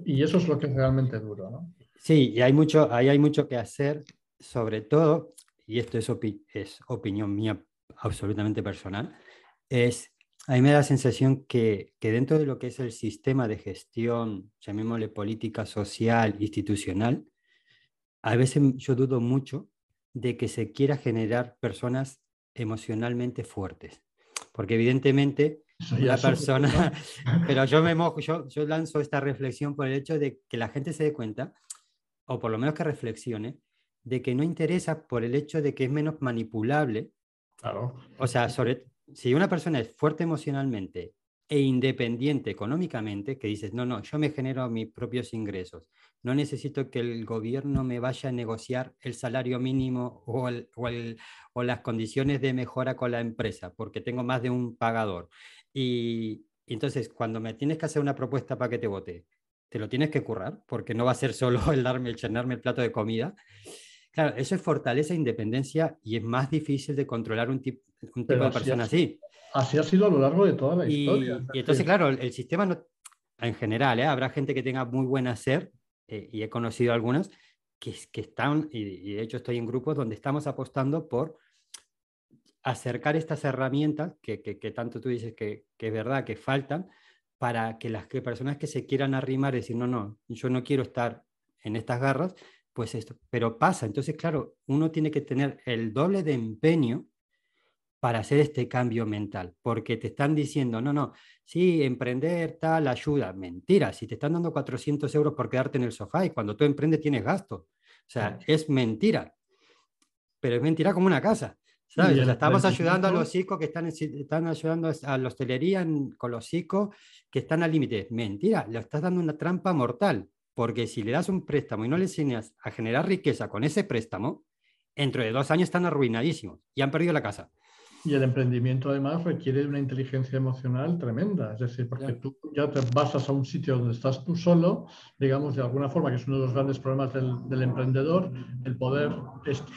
Y eso es lo que es realmente duro. ¿no? Sí, y hay mucho, ahí hay mucho que hacer, sobre todo y esto es, es opinión mía absolutamente personal, es, a mí me da la sensación que, que, dentro de lo que es el sistema de gestión, llamémosle política social, institucional, a veces yo dudo mucho de que se quiera generar personas emocionalmente fuertes. Porque evidentemente la persona, pero yo me mojo, yo, yo lanzo esta reflexión por el hecho de que la gente se dé cuenta, o por lo menos que reflexione, de que no interesa por el hecho de que es menos manipulable. Claro. O sea, sobre, si una persona es fuerte emocionalmente e independiente económicamente, que dices, no, no, yo me genero mis propios ingresos, no necesito que el gobierno me vaya a negociar el salario mínimo o, o, las condiciones de mejora con la empresa, porque tengo más de un pagador. Y, y entonces, cuando me tienes que hacer una propuesta para que te vote, te lo tienes que currar, porque no va a ser solo el darme, el llenarme el plato de comida, Claro, eso es fortaleza e independencia y es más difícil de controlar un, tipo de persona así. Así ha sido a lo largo de toda la historia. Y entonces, claro, el, sistema no, en general, ¿eh? habrá gente que tenga muy buen hacer, eh, y he conocido algunas, que, que están, y, de hecho estoy en grupos donde estamos apostando por acercar estas herramientas que, que, tanto tú dices que, que, es verdad, que faltan, para que las personas que se quieran arrimar y decir, no, no, yo no quiero estar en estas garras, pues esto, pero pasa. Entonces, claro, uno tiene que tener el doble de empeño para hacer este cambio mental, porque te están diciendo, no, no, sí, emprender tal ayuda. Mentira, si te están dando 400 euros por quedarte en el sofá y cuando tú emprendes tienes gasto. O sea, es mentira, pero es mentira como una casa. ¿sabes? estamos ayudando a los psicos que están, están ayudando a la hostelería con los psicos que están al límite. Mentira, le estás dando una trampa mortal. Porque si le das un préstamo y no le enseñas a generar riqueza con ese préstamo, dentro de dos años están arruinadísimos y han perdido la casa. Y el emprendimiento además requiere una inteligencia emocional tremenda, es decir, porque tú ya te basas a un sitio donde estás tú solo, digamos de alguna forma, que es uno de los grandes problemas del, emprendedor, el poder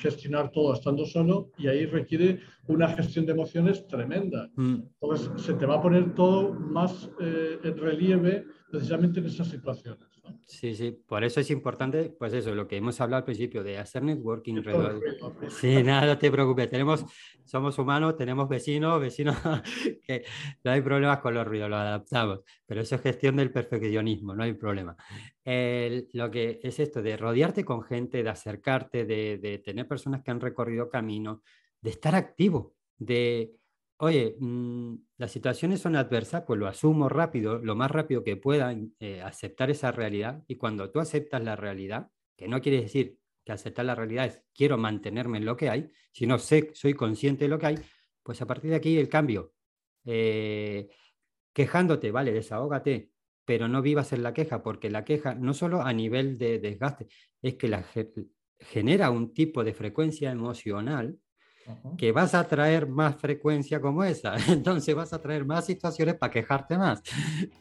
gestionar todo estando solo y ahí requiere una gestión de emociones tremenda. Mm. Entonces se te va a poner todo más eh, en relieve precisamente en esas situaciones. Sí, sí, por eso es importante, pues eso, lo que hemos hablado al principio, de hacer networking. Sí, nada, no te preocupes, tenemos, somos humanos, tenemos vecinos, vecinos que no hay problemas con los ruidos, lo adaptamos, pero eso es gestión del perfeccionismo, no hay problema. lo que es esto, de rodearte con gente, de acercarte, de, de tener personas que han recorrido camino, de estar activo, de oye, mm, las situaciones son adversas, pues lo asumo rápido, lo más rápido que pueda, eh, aceptar esa realidad. Y cuando tú aceptas la realidad, que no quiere decir que aceptar la realidad es quiero mantenerme en lo que hay, sino sé, soy consciente de lo que hay, pues a partir de aquí el cambio. Eh, quejándote, vale, desahógate, pero no vivas en la queja, porque la queja no solo a nivel de desgaste, es que la, genera un tipo de frecuencia emocional que vas a traer más frecuencia como esa. Entonces vas a traer más situaciones para quejarte más.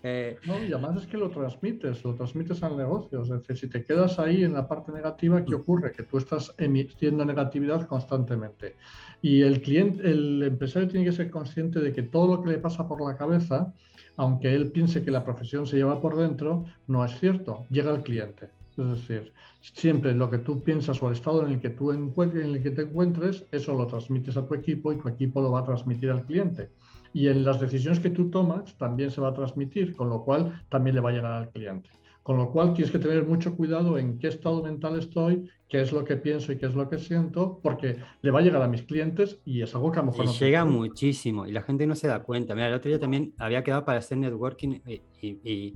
Eh, no, y además es que lo transmites, lo transmites al negocio. Es decir, si te quedas ahí en la parte negativa, ¿qué ocurre? Que tú estás emitiendo negatividad constantemente. Y el cliente, el empresario tiene que ser consciente de que todo lo que le pasa por la cabeza, aunque él piense que la profesión se lleva por dentro, no es cierto. Llega al cliente. Es decir, siempre lo que tú piensas o el estado en el que tú encuentres, en el que te encuentres, eso lo transmites a tu equipo y tu equipo lo va a transmitir al cliente. Y en las decisiones que tú tomas también se va a transmitir, con lo cual también le va a llegar al cliente. Con lo cual tienes que tener mucho cuidado en qué estado mental estoy, qué es lo que pienso y qué es lo que siento, porque le va a llegar a mis clientes y es algo que a lo mejor no llega muchísimo y la gente no se da cuenta. Mira, el otro día también había quedado para hacer networking y, y,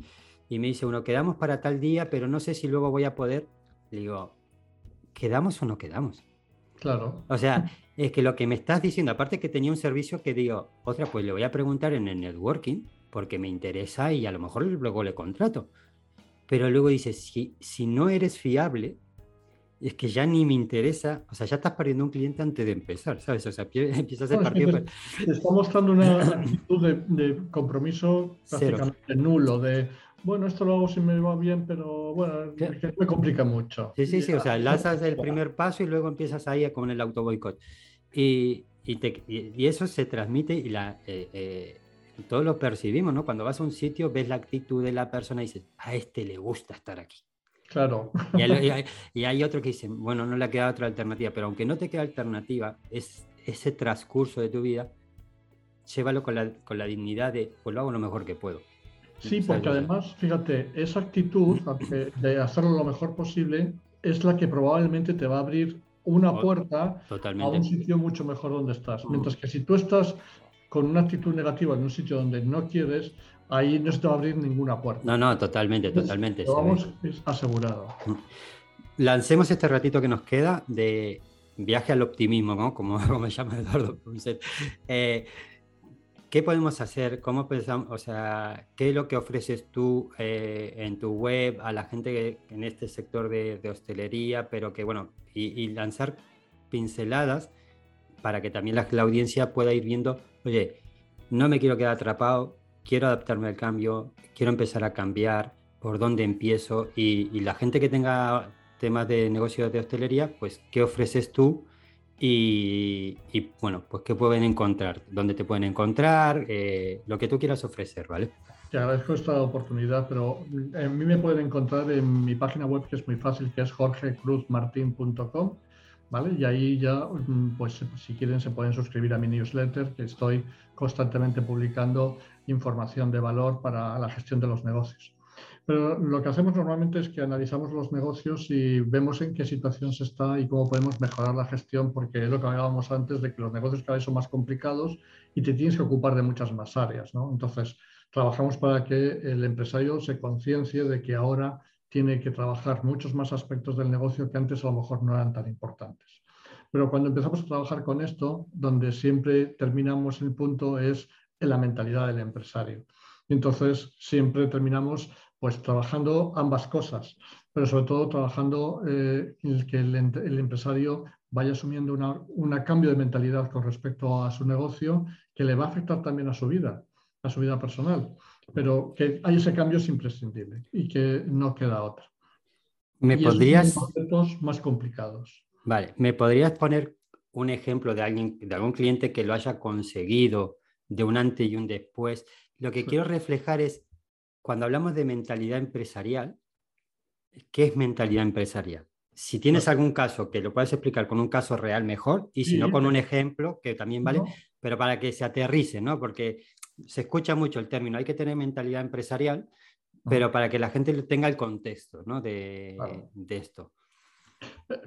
me dice uno, quedamos para tal día, pero no sé si luego voy a poder. Le digo, ¿quedamos o no quedamos? Claro. O sea, es que lo que me estás diciendo, aparte que tenía un servicio que digo, otra, pues le voy a preguntar en el networking porque me interesa y a lo mejor luego le contrato. Pero luego dices, si, si no eres fiable, es que ya ni me interesa, o sea, ya estás perdiendo un cliente antes de empezar, ¿sabes? O sea, empiezas a partir. Te, está mostrando una actitud de, compromiso prácticamente nulo, de bueno, esto lo hago si me va bien, pero bueno, que me complica mucho. Sí, sí, sí, o sea, lanzas el primer paso y luego empiezas ahí con el auto boicot. Y, y, te, y, eso se transmite y la, eh, eh, todos lo percibimos, ¿no? Cuando vas a un sitio, ves la actitud de la persona y dices, a este le gusta estar aquí. Claro. Y hay, otro que dice, bueno, no le ha quedado otra alternativa, pero aunque no te queda alternativa, es ese transcurso de tu vida, llévalo con la, con la dignidad de, pues lo hago lo mejor que puedo. Sí, porque además, fíjate, esa actitud de hacerlo lo mejor posible es la que probablemente te va a abrir una puerta a un sitio mucho mejor donde estás. Mm. Mientras que si tú estás con una actitud negativa en un sitio donde no quieres, ahí no se te va a abrir ninguna puerta. No, no, totalmente, totalmente. vamos es asegurado. Lancemos este ratito que nos queda de viaje al optimismo, ¿no? como, como me llama Eduardo. Eh, ¿Qué podemos hacer? ¿Cómo pensamos? O sea, ¿qué es lo que ofreces tú eh, en tu web a la gente en este sector de, hostelería? Pero que, bueno, y, lanzar pinceladas para que también la, audiencia pueda ir viendo, oye, no me quiero quedar atrapado, quiero adaptarme al cambio, quiero empezar a cambiar, por dónde empiezo. Y, y la gente que tenga temas de negocio de hostelería, pues, ¿qué ofreces tú? Y, bueno, pues qué pueden encontrar, dónde te pueden encontrar, eh, lo que tú quieras ofrecer, ¿vale? Te agradezco esta oportunidad, pero a mí me pueden encontrar en mi página web que es muy fácil, que es jorgecruzmartin.com, ¿vale? Y ahí ya, mm, pues si quieren se pueden suscribir a mi newsletter, que estoy constantemente publicando información de valor para la gestión de los negocios. Pero lo que hacemos normalmente es que analizamos los negocios y vemos en qué situación se está y cómo podemos mejorar la gestión, porque es lo que hablábamos antes de que los negocios cada vez son más complicados y te tienes que ocupar de muchas más áreas. ¿no? Entonces, trabajamos para que el empresario se conciencie de que ahora tiene que trabajar muchos más aspectos del negocio que antes a lo mejor no eran tan importantes. Pero cuando empezamos a trabajar con esto, donde siempre terminamos el punto es en la mentalidad del empresario. Entonces, siempre terminamos pues trabajando ambas cosas, pero sobre todo trabajando eh, en que el, empresario vaya asumiendo un cambio de mentalidad con respecto a su negocio que le va a afectar también a su vida, a su vida personal, pero que hay ese cambio es imprescindible y que no queda otra. ¿Me podrías... conceptos más complicados. Vale, ¿me podrías poner un ejemplo de alguien, de algún cliente que lo haya conseguido de un antes y un después? Lo que quiero reflejar es cuando hablamos de mentalidad empresarial, ¿qué es mentalidad empresarial? Si tienes algún caso que lo puedes explicar con un caso real, mejor, y si no, con un ejemplo, que también vale, pero para que se aterrice, ¿no? Porque se escucha mucho el término, hay que tener mentalidad empresarial, pero para que la gente tenga el contexto ¿no? de, de esto.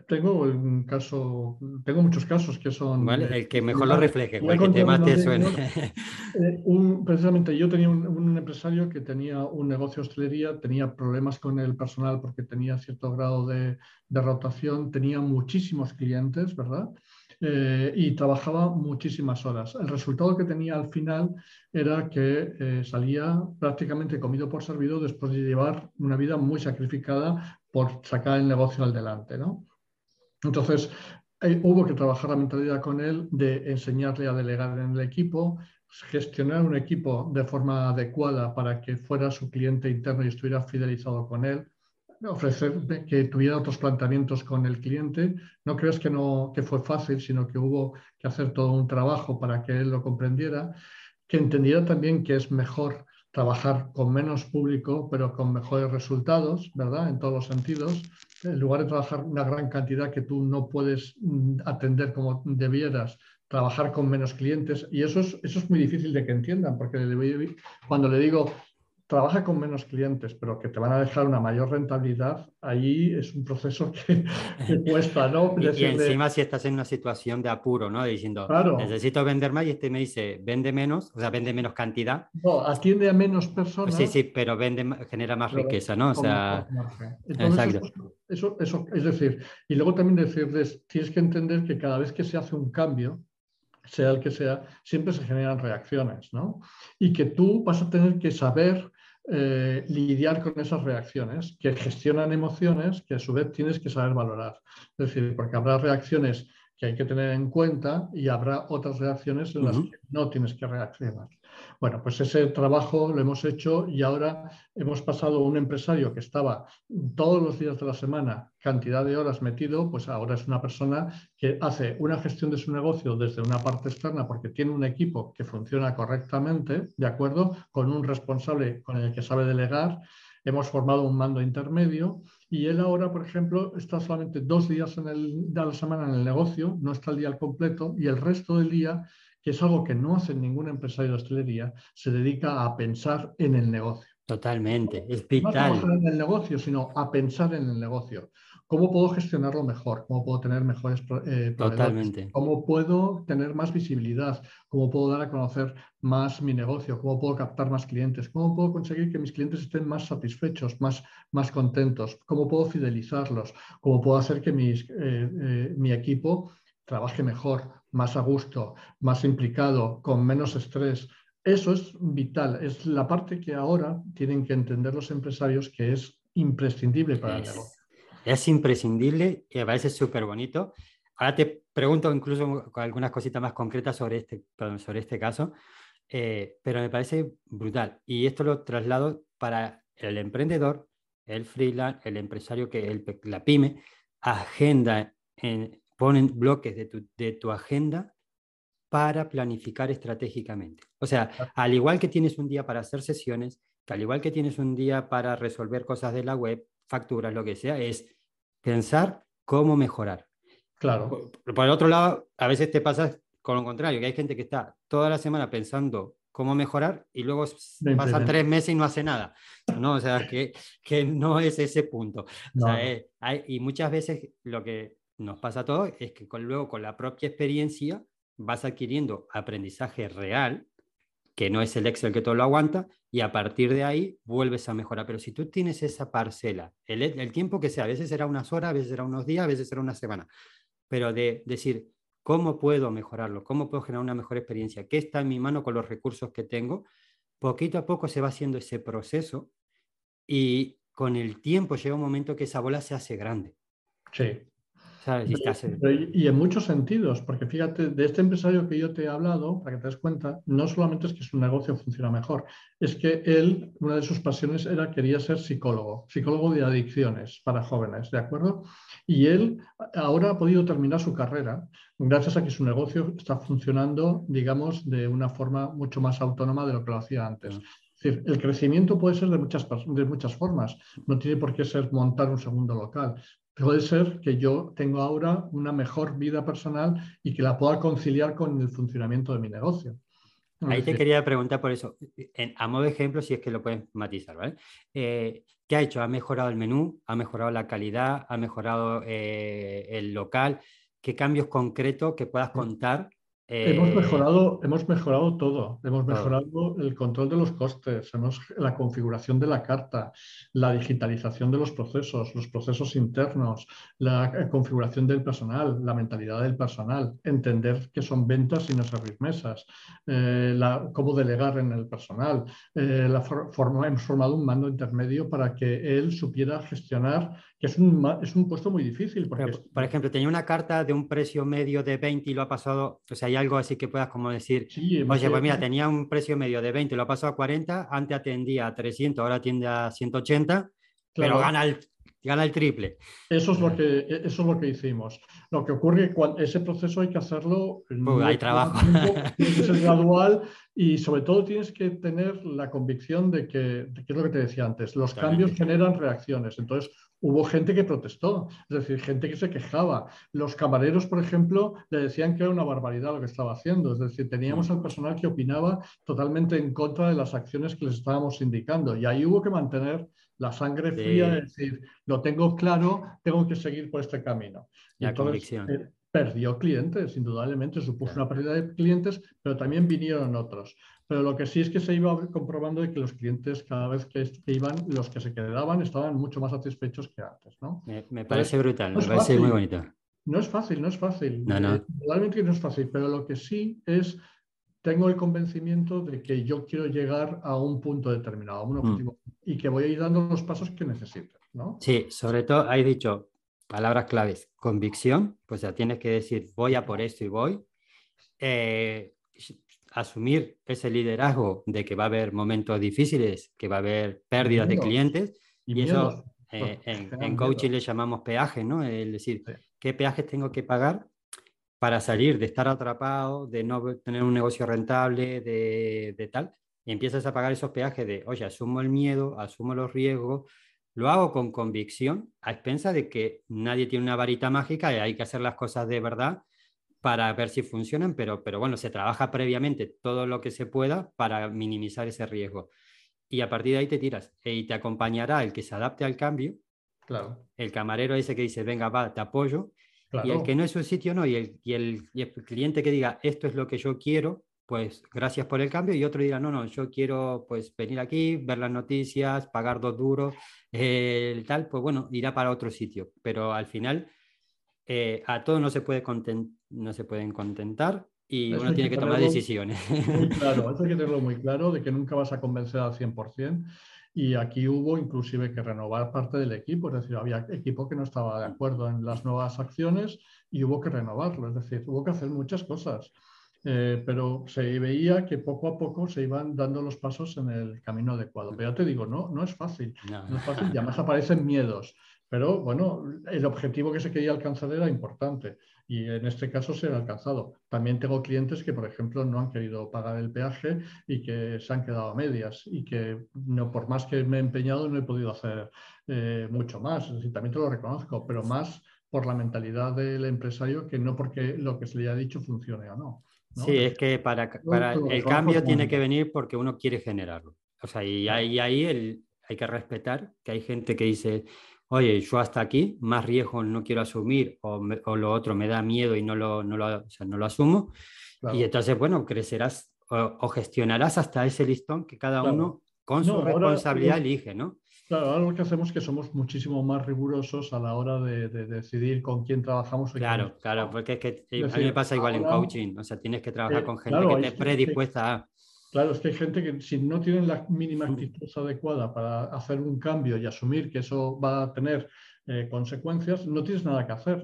Tengo un caso, tengo muchos casos que son. el que mejor lo refleje, el que más te suene. Eh, un, precisamente yo tenía un, empresario que tenía un negocio de hostelería, tenía problemas con el personal porque tenía cierto grado de, de rotación, tenía muchísimos clientes, ¿verdad? Eh, y trabajaba muchísimas horas. El resultado que tenía al final era que eh, salía prácticamente comido por servido después de llevar una vida muy sacrificada por sacar el negocio al delante. ¿no? Entonces, eh, hubo que trabajar la mentalidad con él de enseñarle a delegar en el equipo, gestionar un equipo de forma adecuada para que fuera su cliente interno y estuviera fidelizado con él, ofrecer que tuviera otros planteamientos con el cliente. No creas que, no, que fue fácil, sino que hubo que hacer todo un trabajo para que él lo comprendiera, que entendiera también que es mejor trabajar con menos público, pero con mejores resultados, ¿verdad? En todos los sentidos. En lugar de trabajar una gran cantidad que tú no puedes mm, atender como debieras, trabajar con menos clientes. Y eso es, eso es muy difícil de que entiendan, porque cuando le digo, trabaja con menos clientes, pero que te van a dejar una mayor rentabilidad, ahí es un proceso que, cuesta, ¿no? y, encima si estás en una situación de apuro, ¿no? Diciendo, necesito vender más y este me dice, vende menos, o sea, vende menos cantidad. No, atiende a menos personas. Sí, sí, pero vende, genera más riqueza, ¿no? O sea, exacto. Eso, eso, es decir, y luego también decirles, tienes que entender que cada vez que se hace un cambio, sea el que sea, siempre se generan reacciones, ¿no? Y que tú vas a tener que saber eh, lidiar con esas reacciones, que gestionan emociones que a su vez tienes que saber valorar. Es decir, porque habrá reacciones que hay que tener en cuenta y habrá otras reacciones en las que no tienes que reaccionar. Bueno, pues ese trabajo lo hemos hecho y ahora hemos pasado a un empresario que estaba todos los días de la semana, cantidad de horas metido, pues ahora es una persona que hace una gestión de su negocio desde una parte externa porque tiene un equipo que funciona correctamente, ¿de acuerdo? Con un responsable con el que sabe delegar. Hemos formado un mando intermedio y él ahora, por ejemplo, está solamente dos días en el, de la semana en el negocio, no está el día al completo y el resto del día que es algo que no hace ningún empresario de hostelería, se dedica a pensar en el negocio. Totalmente, es vital. No a en el negocio, sino a pensar en el negocio. ¿Cómo puedo gestionarlo mejor? ¿Cómo puedo tener mejores eh, Totalmente. ¿Cómo puedo tener más visibilidad? ¿Cómo puedo dar a conocer más mi negocio? ¿Cómo puedo captar más clientes? ¿Cómo puedo conseguir que mis clientes estén más satisfechos, más, más contentos? ¿Cómo puedo fidelizarlos? ¿Cómo puedo hacer que mis, eh, eh, mi equipo trabaje mejor, más a gusto, más implicado, con menos estrés. Eso es vital, es la parte que ahora tienen que entender los empresarios que es imprescindible para el negocio. Es imprescindible y me parece súper bonito. Ahora te pregunto incluso algunas cositas más concretas sobre este, sobre este caso, eh, pero me parece brutal. Y esto lo traslado para el emprendedor, el freelance, el empresario que el, la pyme, agenda en, ponen bloques de tu, de tu agenda para planificar estratégicamente. O sea, al igual que tienes un día para hacer sesiones, que al igual que tienes un día para resolver cosas de la web, facturas, lo que sea, es pensar cómo mejorar. Claro. Por, el otro lado, a veces te pasa con lo contrario, que hay gente que está toda la semana pensando cómo mejorar y luego pasan tres meses y no hace nada. ¿no? O sea, que, que no es ese punto. O sea, eh, hay, y muchas veces lo que nos pasa a todos es que con, luego con la propia experiencia vas adquiriendo aprendizaje real, que no es el Excel que todo lo aguanta, y a partir de ahí vuelves a mejorar. Pero si tú tienes esa parcela, el, el tiempo que sea, a veces será unas horas, a veces será unos días, a veces será una semana, pero de decir, ¿cómo puedo mejorarlo? ¿Cómo puedo generar una mejor experiencia? ¿Qué está en mi mano con los recursos que tengo? Poquito a poco se va haciendo ese proceso y con el tiempo llega un momento que esa bola se hace grande. Sí. Y, en muchos sentidos, porque fíjate, de este empresario que yo te he hablado, para que te des cuenta, no solamente es que su negocio funciona mejor, es que él, una de sus pasiones era, quería ser psicólogo, psicólogo de adicciones para jóvenes, ¿de acuerdo? Y él ahora ha podido terminar su carrera gracias a que su negocio está funcionando, digamos, de una forma mucho más autónoma de lo que lo hacía antes. Es decir, el crecimiento puede ser de muchas, de muchas formas. No tiene por qué ser montar un segundo local puede ser que yo tengo ahora una mejor vida personal y que la pueda conciliar con el funcionamiento de mi negocio. Ahí te quería preguntar por eso, a modo de ejemplo, si es que lo puedes matizar, ¿vale? Eh, ¿Qué ha hecho? ¿Ha mejorado el menú? ¿Ha mejorado la calidad? ¿Ha mejorado eh, el local? ¿Qué cambios concretos que puedas contar Hemos, eh, mejorado, hemos mejorado todo. Hemos mejorado el control de los costes, hemos, la configuración de la carta, la digitalización de los procesos, los procesos internos, la eh, configuración del personal, la mentalidad del personal, entender que son ventas y no servir mesas, eh, cómo delegar en el personal. la hemos formado un mando intermedio para que él supiera gestionar, que es un, es un puesto muy difícil. Porque por ejemplo, tenía una carta de un precio medio de 20 y lo ha pasado, o sea, ya algo así que puedas como decir, oye, pues mira, tenía un precio medio de 20, lo ha pasado a 40, antes atendía a 300, ahora atiende a 180, pero gana el gana el triple. Eso es lo que, eso es lo que hicimos. Lo que ocurre cuando ese proceso hay que hacerlo. hay trabajo. tiene que ser gradual y sobre todo tienes que tener la convicción de que, de que es lo que te decía antes, los cambios generan reacciones. Entonces, hubo gente que protestó, es decir, gente que se quejaba. Los camareros, por ejemplo, le decían que era una barbaridad lo que estaba haciendo. Es decir, teníamos mm. al personal que opinaba totalmente en contra de las acciones que les estábamos indicando. Y ahí hubo que mantener la sangre fría, es decir, lo tengo claro, tengo que seguir por este camino. La Entonces, eh, perdió clientes, indudablemente, supuso una pérdida de clientes, pero también vinieron otros. Pero lo que sí es que se iba comprobando de que los clientes cada vez que, iban, los que se quedaban, estaban mucho más satisfechos que antes. ¿no? Me, parece brutal, me parece muy bonito. No es fácil, no es fácil. No, no. Realmente no es fácil, pero lo que sí es, tengo el convencimiento de que yo quiero llegar a un punto determinado, a un mm. objetivo, y que voy a ir dando los pasos que necesito. ¿no? Sí, sobre todo, hay dicho, palabras claves, convicción, pues ya tienes que decir, voy a por esto y voy. Eh, asumir ese liderazgo de que va a haber momentos difíciles, que va a haber pérdidas de clientes, y, eso eh, en, coaching le llamamos peaje, ¿no? Es decir, ¿qué peajes tengo que pagar para salir de estar atrapado, de no tener un negocio rentable, de, de tal? Y empiezas a pagar esos peajes de, oye, asumo el miedo, asumo los riesgos, lo hago con convicción, a expensa de que nadie tiene una varita mágica y hay que hacer las cosas de verdad para ver si funcionan, pero, pero bueno, se trabaja previamente todo lo que se pueda para minimizar ese riesgo. Y a partir de ahí te tiras y te acompañará el que se adapte al cambio, claro. el camarero ese que dice, venga, va, te apoyo, y el que no es su sitio no, y el, y el, y el cliente que diga, esto es lo que yo quiero, pues gracias por el cambio y otro dirá, no, no, yo quiero pues venir aquí, ver las noticias, pagar dos duros, eh, tal, pues bueno, irá para otro sitio. Pero al final eh, a todos no se, puede no se pueden contentar y uno tiene que, tomar decisiones. claro, eso hay que tenerlo muy claro, de que nunca vas a convencer al 100%. Y aquí hubo inclusive que renovar parte del equipo, es decir, había equipo que no estaba de acuerdo en las nuevas acciones y hubo que renovarlo, es decir, hubo que hacer muchas cosas. Eh, pero se veía que poco a poco se iban dando los pasos en el camino adecuado. Pero ya te digo, no, no es fácil, no, es fácil, y además aparecen miedos. Pero bueno, el objetivo que se quería alcanzar era importante y en este caso se ha alcanzado. También tengo clientes que, por ejemplo, no han querido pagar el peaje y que se han quedado a medias y que no, por más que me he empeñado no he podido hacer eh, mucho más. Es también te lo reconozco, pero más por la mentalidad del empresario que no porque lo que se le haya dicho funcione o no. Sí, es que para, para el cambio tiene que venir porque uno quiere generarlo. O sea, y ahí, ahí el, hay que respetar que hay gente que dice, oye, yo hasta aquí, más riesgo no quiero asumir o, o lo otro me da miedo y no lo, no lo, o sea, no lo asumo. Y entonces, bueno, crecerás o, gestionarás hasta ese listón que cada uno con su responsabilidad elige, ¿no? Claro, ahora lo que hacemos es que somos muchísimo más rigurosos a la hora de, decidir con quién trabajamos. Claro, claro, porque es que eh, a mí me pasa igual en coaching, o sea, tienes que trabajar eh, con gente que esté predispuesta a... Claro, es que hay gente que si no tienen la mínima actitud adecuada para hacer un cambio y asumir que eso va a tener eh, consecuencias, no tienes nada que hacer.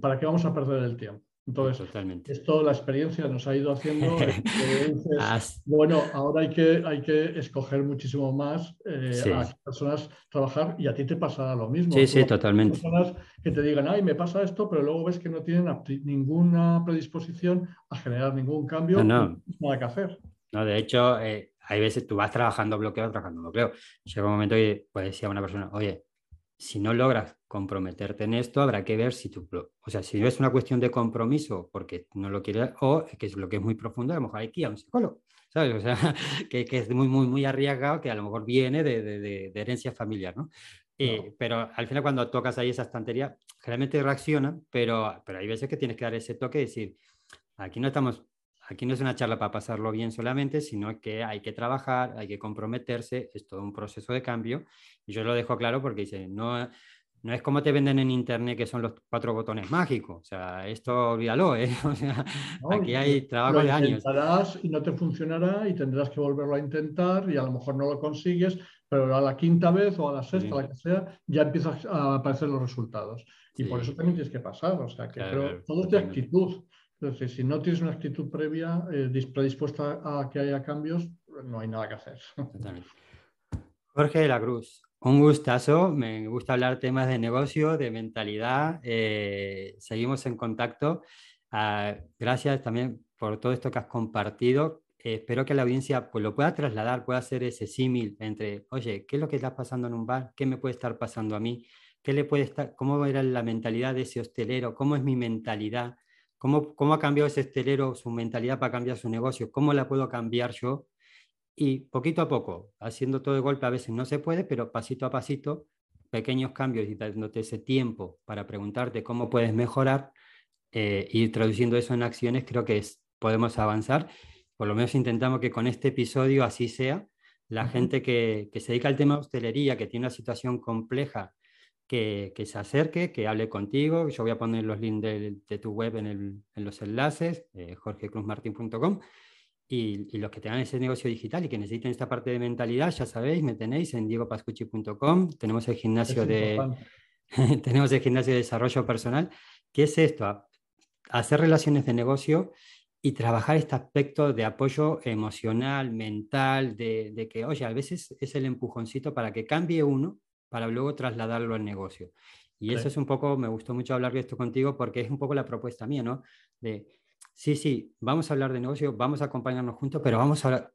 ¿Para qué vamos a perder el tiempo? Entonces, esto la experiencia nos ha ido haciendo. bueno, ahora hay que, hay que escoger muchísimo más eh, a las personas trabajar y a ti te pasará lo mismo. Sí, sí, totalmente. Personas que te digan, ay, me pasa esto, pero luego ves que no tienen ninguna predisposición a generar ningún cambio, no, no. nada que hacer. No, de hecho, eh, hay veces tú vas trabajando bloqueo, trabajando bloqueo. Llega un momento y pues decía una persona, oye, si no logras comprometerte en esto, habrá que ver si tú, o sea, si no es una cuestión de compromiso porque no lo quieres, o que es lo que es muy profundo, a lo mejor hay que ir a un psicólogo, ¿sabes? O sea, que, que, es muy, muy, muy arriesgado, que a lo mejor viene de, de, de, herencia familiar, ¿no? Eh, pero al final cuando tocas ahí esa estantería, generalmente reacciona, pero, pero hay veces que tienes que dar ese toque y decir, aquí no estamos Aquí no es una charla para pasarlo bien solamente, sino que hay que trabajar, hay que comprometerse, es todo un proceso de cambio. Y yo lo dejo claro porque dice, no, no es como te venden en internet que son los cuatro botones mágicos. O sea, esto olvídalo, ¿eh? O sea, aquí hay trabajo de años. y no te funcionará y tendrás que volverlo a intentar y a lo mejor no lo consigues, pero a la quinta vez o a la sexta, la que sea, ya empiezan a aparecer los resultados. Y por eso también tienes que pasar. O sea, que todo es de actitud. Entonces, si no tienes una actitud previa eh, predispuesta a que haya cambios, no hay nada que hacer. Jorge de la Cruz, Un gustazo, me gusta hablar temas de negocio, de mentalidad. Eh, seguimos en contacto. Ah, gracias también por todo esto que has compartido. Eh, espero que la audiencia pues, lo pueda trasladar, pueda hacer ese símil entre, oye, ¿qué es lo que está pasando en un bar? ¿Qué me puede estar pasando a mí? ¿Qué le puede estar, ¿Cómo era la mentalidad de ese hostelero? ¿Cómo es mi mentalidad? ¿Cómo, ¿Cómo ha cambiado ese hostelero su mentalidad para cambiar su negocio? ¿Cómo la puedo cambiar yo? Y poquito a poco, haciendo todo de golpe, a veces no se puede, pero pasito a pasito, pequeños cambios y dándote ese tiempo para preguntarte cómo puedes mejorar eh, y traduciendo eso en acciones, creo que es, podemos avanzar. Por lo menos intentamos que con este episodio así sea. La gente que, que, se dedica al tema de hostelería, que tiene una situación compleja, que, que, se acerque, que hable contigo. Yo voy a poner los links de, de tu web en, el, en los enlaces, eh, jorgecruzmartin.com y, los que tengan ese negocio digital y que necesiten esta parte de mentalidad, ya sabéis, me tenéis en diegopascucci.com. Tenemos el gimnasio de tenemos el gimnasio de desarrollo personal. ¿Qué es esto? Hacer relaciones de negocio y trabajar este aspecto de apoyo emocional, mental, de, que, oye, a veces es el empujoncito para que cambie uno para luego trasladarlo al negocio. Y eso es un poco, me gustó mucho hablar de esto contigo porque es un poco la propuesta mía, ¿no? De sí, sí, vamos a hablar de negocio, vamos a acompañarnos juntos, pero vamos a,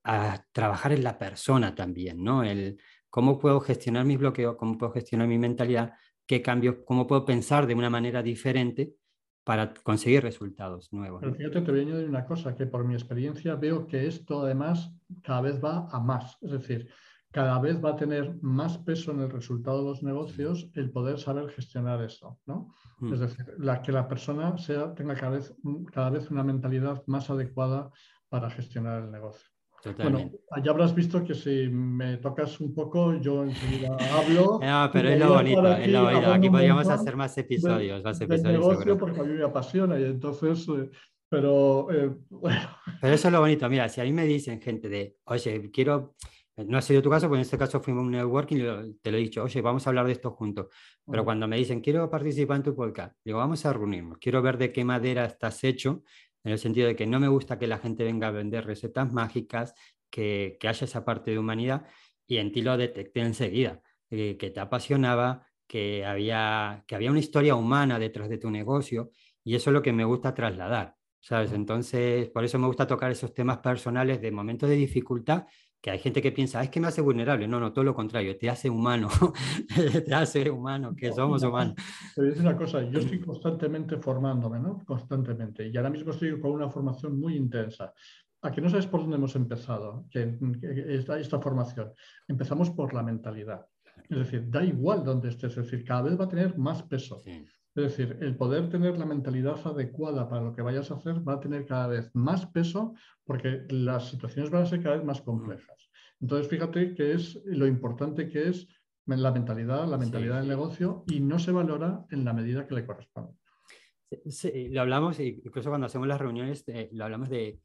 trabajar en la persona también, ¿no? El cómo puedo gestionar mis bloqueos, cómo puedo gestionar mi mentalidad, qué cambios, cómo puedo pensar de una manera diferente para conseguir resultados nuevos. Pero fíjate, te voy a añadir una cosa, que por mi experiencia veo que esto además cada vez va a más. Es decir, cada vez va a tener más peso en el resultado de los negocios el poder saber gestionar eso, ¿no? Mm. Es decir, la, que la persona sea, tenga cada vez, cada vez una mentalidad más adecuada para gestionar el negocio. Bueno, ya habrás visto que si me tocas un poco, yo enseguida hablo. No, pero es lo bonito, es lo bonito. Aquí podríamos hacer más episodios, más episodios. negocio porque a mí me apasiona y entonces, eh, pero eh, bueno. Pero eso es lo bonito. Mira, si a mí me dicen gente de, oye, quiero no ha sido tu caso, porque en este caso fuimos un networking y te lo he dicho, oye, vamos a hablar de esto juntos. Pero cuando me dicen, quiero participar en tu podcast, digo, vamos a reunirnos, quiero ver de qué madera estás hecho, en el sentido de que no me gusta que la gente venga a vender recetas mágicas, que, que haya esa parte de humanidad, y en ti lo detecté enseguida, eh, que te apasionaba, que había, que había una historia humana detrás de tu negocio, y eso es lo que me gusta trasladar. ¿Sabes? Entonces, por eso me gusta tocar esos temas personales de momentos de dificultad que hay gente que piensa, ah, es que me hace vulnerable. No, no, todo lo contrario, te hace humano, te hace humano, que somos humanos. A decir una cosa, yo estoy constantemente formándome, ¿no? Constantemente. Y ahora mismo estoy con una formación muy intensa. A que no sabes por dónde hemos empezado que, esta, esta formación. Empezamos por la mentalidad. Es decir, da igual donde estés, es decir, cada vez va a tener más peso. Es decir, el poder tener la mentalidad adecuada para lo que vayas a hacer va a tener cada vez más peso porque las situaciones van a ser cada vez más complejas. Entonces, fíjate que es lo importante que es la mentalidad, la mentalidad del negocio y no se valora en la medida que le corresponde. Sí, lo hablamos, incluso cuando hacemos las reuniones, eh, lo hablamos de,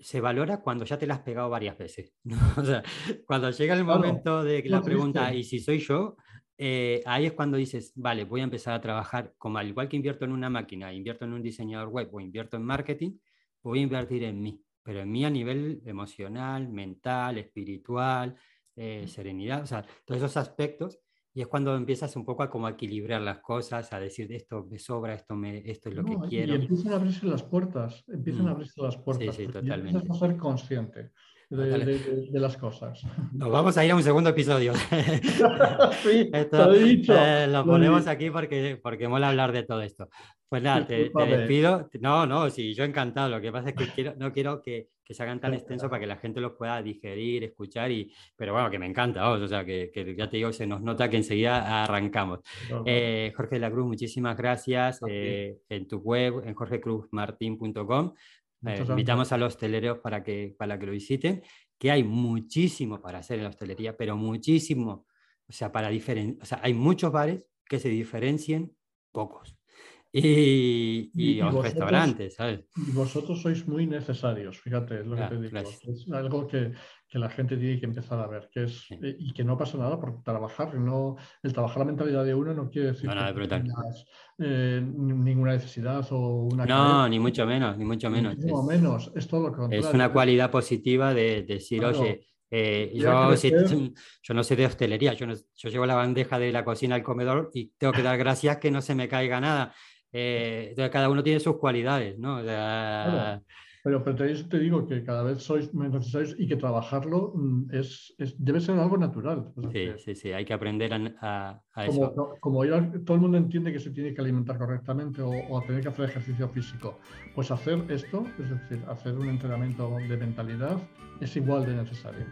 se valora cuando ya te la has pegado varias veces. O sea, cuando llega el momento de la pregunta, ¿y si soy yo? Eh, ahí es cuando dices, vale, voy a empezar a trabajar, como al igual que invierto en una máquina, invierto en un diseñador web o invierto en marketing, voy a invertir en mí, pero en mí a nivel emocional, mental, espiritual, eh, serenidad, o sea, todos esos aspectos. Y es cuando empiezas un poco a como equilibrar las cosas, a decir esto me sobra, esto, me, esto es lo que quiero. Y empiezan a abrirse las puertas, empiezan a mm. abrirse las puertas. Sí, sí, totalmente. Empiezas a ser consciente de, las cosas. Nos vamos a ir a un segundo episodio. sí, lo, dicho, eh, lo ponemos aquí porque, porque mola hablar de todo esto. Pues nada, te, despido. No, no, sí, yo encantado. Lo que pasa es que quiero, no quiero que, que se hagan tan extensos para que la gente los pueda digerir, escuchar, y, pero bueno, que me encanta, o sea, que, que, ya te digo, se nos nota que enseguida arrancamos. Eh, Jorge de la Cruz, muchísimas gracias. Eh, en tu web, en jorgecruzmartin.com, eh, invitamos a los hosteleros para que, para que lo visiten, que hay muchísimo para hacer en la hostelería, pero muchísimo. O sea, para o sea, hay muchos bares que se diferencien pocos. Y, y, restaurantes, ¿sabes? Y vosotros sois muy necesarios, fíjate, es lo que te digo. Es algo que, que, la gente tiene que empezar a ver, que es, eh, y que no pasa nada por trabajar. No, el trabajar la mentalidad de uno no quiere decir que tengas eh, ninguna necesidad o una... No, ni mucho menos, ni mucho menos. Ni mucho menos, es todo lo contrario. Es una cualidad positiva de, decir, oye, Eh, yo, yo no sé de hostelería, yo, yo llevo la bandeja de la cocina al comedor y tengo que dar gracias que no se me caiga nada. Eh, cada uno tiene sus cualidades, ¿no? Pero, pero te, digo que cada vez sois menos necesarios y que trabajarlo mm, es, debe ser algo natural. sí, sí, sí, hay que aprender a, como, eso. como todo el mundo entiende que se tiene que alimentar correctamente o, o, tener que hacer ejercicio físico, pues hacer esto, es decir, hacer un entrenamiento de mentalidad, es igual de necesario.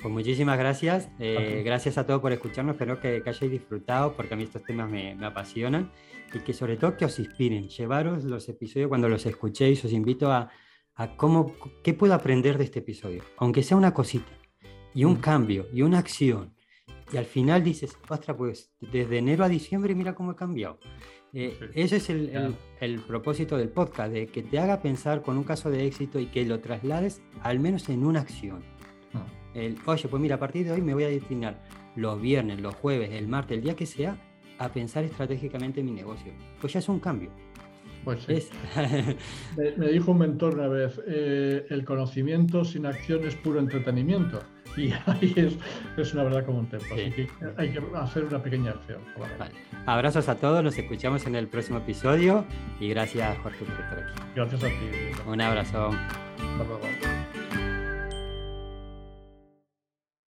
Pues muchísimas gracias. Eh, gracias a todos por escucharnos. Espero que, hayáis disfrutado porque a mí estos temas me, me, apasionan y que sobre todo que os inspiren. Llevaros los episodios cuando los escuchéis. Os invito a, a cómo, qué puedo aprender de este episodio, aunque sea una cosita y un mm. cambio y una acción. Y al final dices, ostras, pues desde enero a diciembre mira cómo he cambiado. Eh, ese es el, el, propósito del podcast, de que te haga pensar con un caso de éxito y que lo traslades al menos en una acción. Mm. El, Oye, pues mira, a partir de hoy me voy a destinar los viernes, los jueves, el martes, el día que sea, a pensar estratégicamente en mi negocio. Pues ya es un cambio. Pues sí. me, dijo un mentor una vez, eh, el conocimiento sin acción es puro entretenimiento. Y ahí es, es una verdad como un tiempo. Así que hay que hacer una pequeña acción. Abrazos a todos, nos escuchamos en el próximo episodio y gracias Jorge por estar aquí. Gracias a ti. Un abrazo. Hasta luego.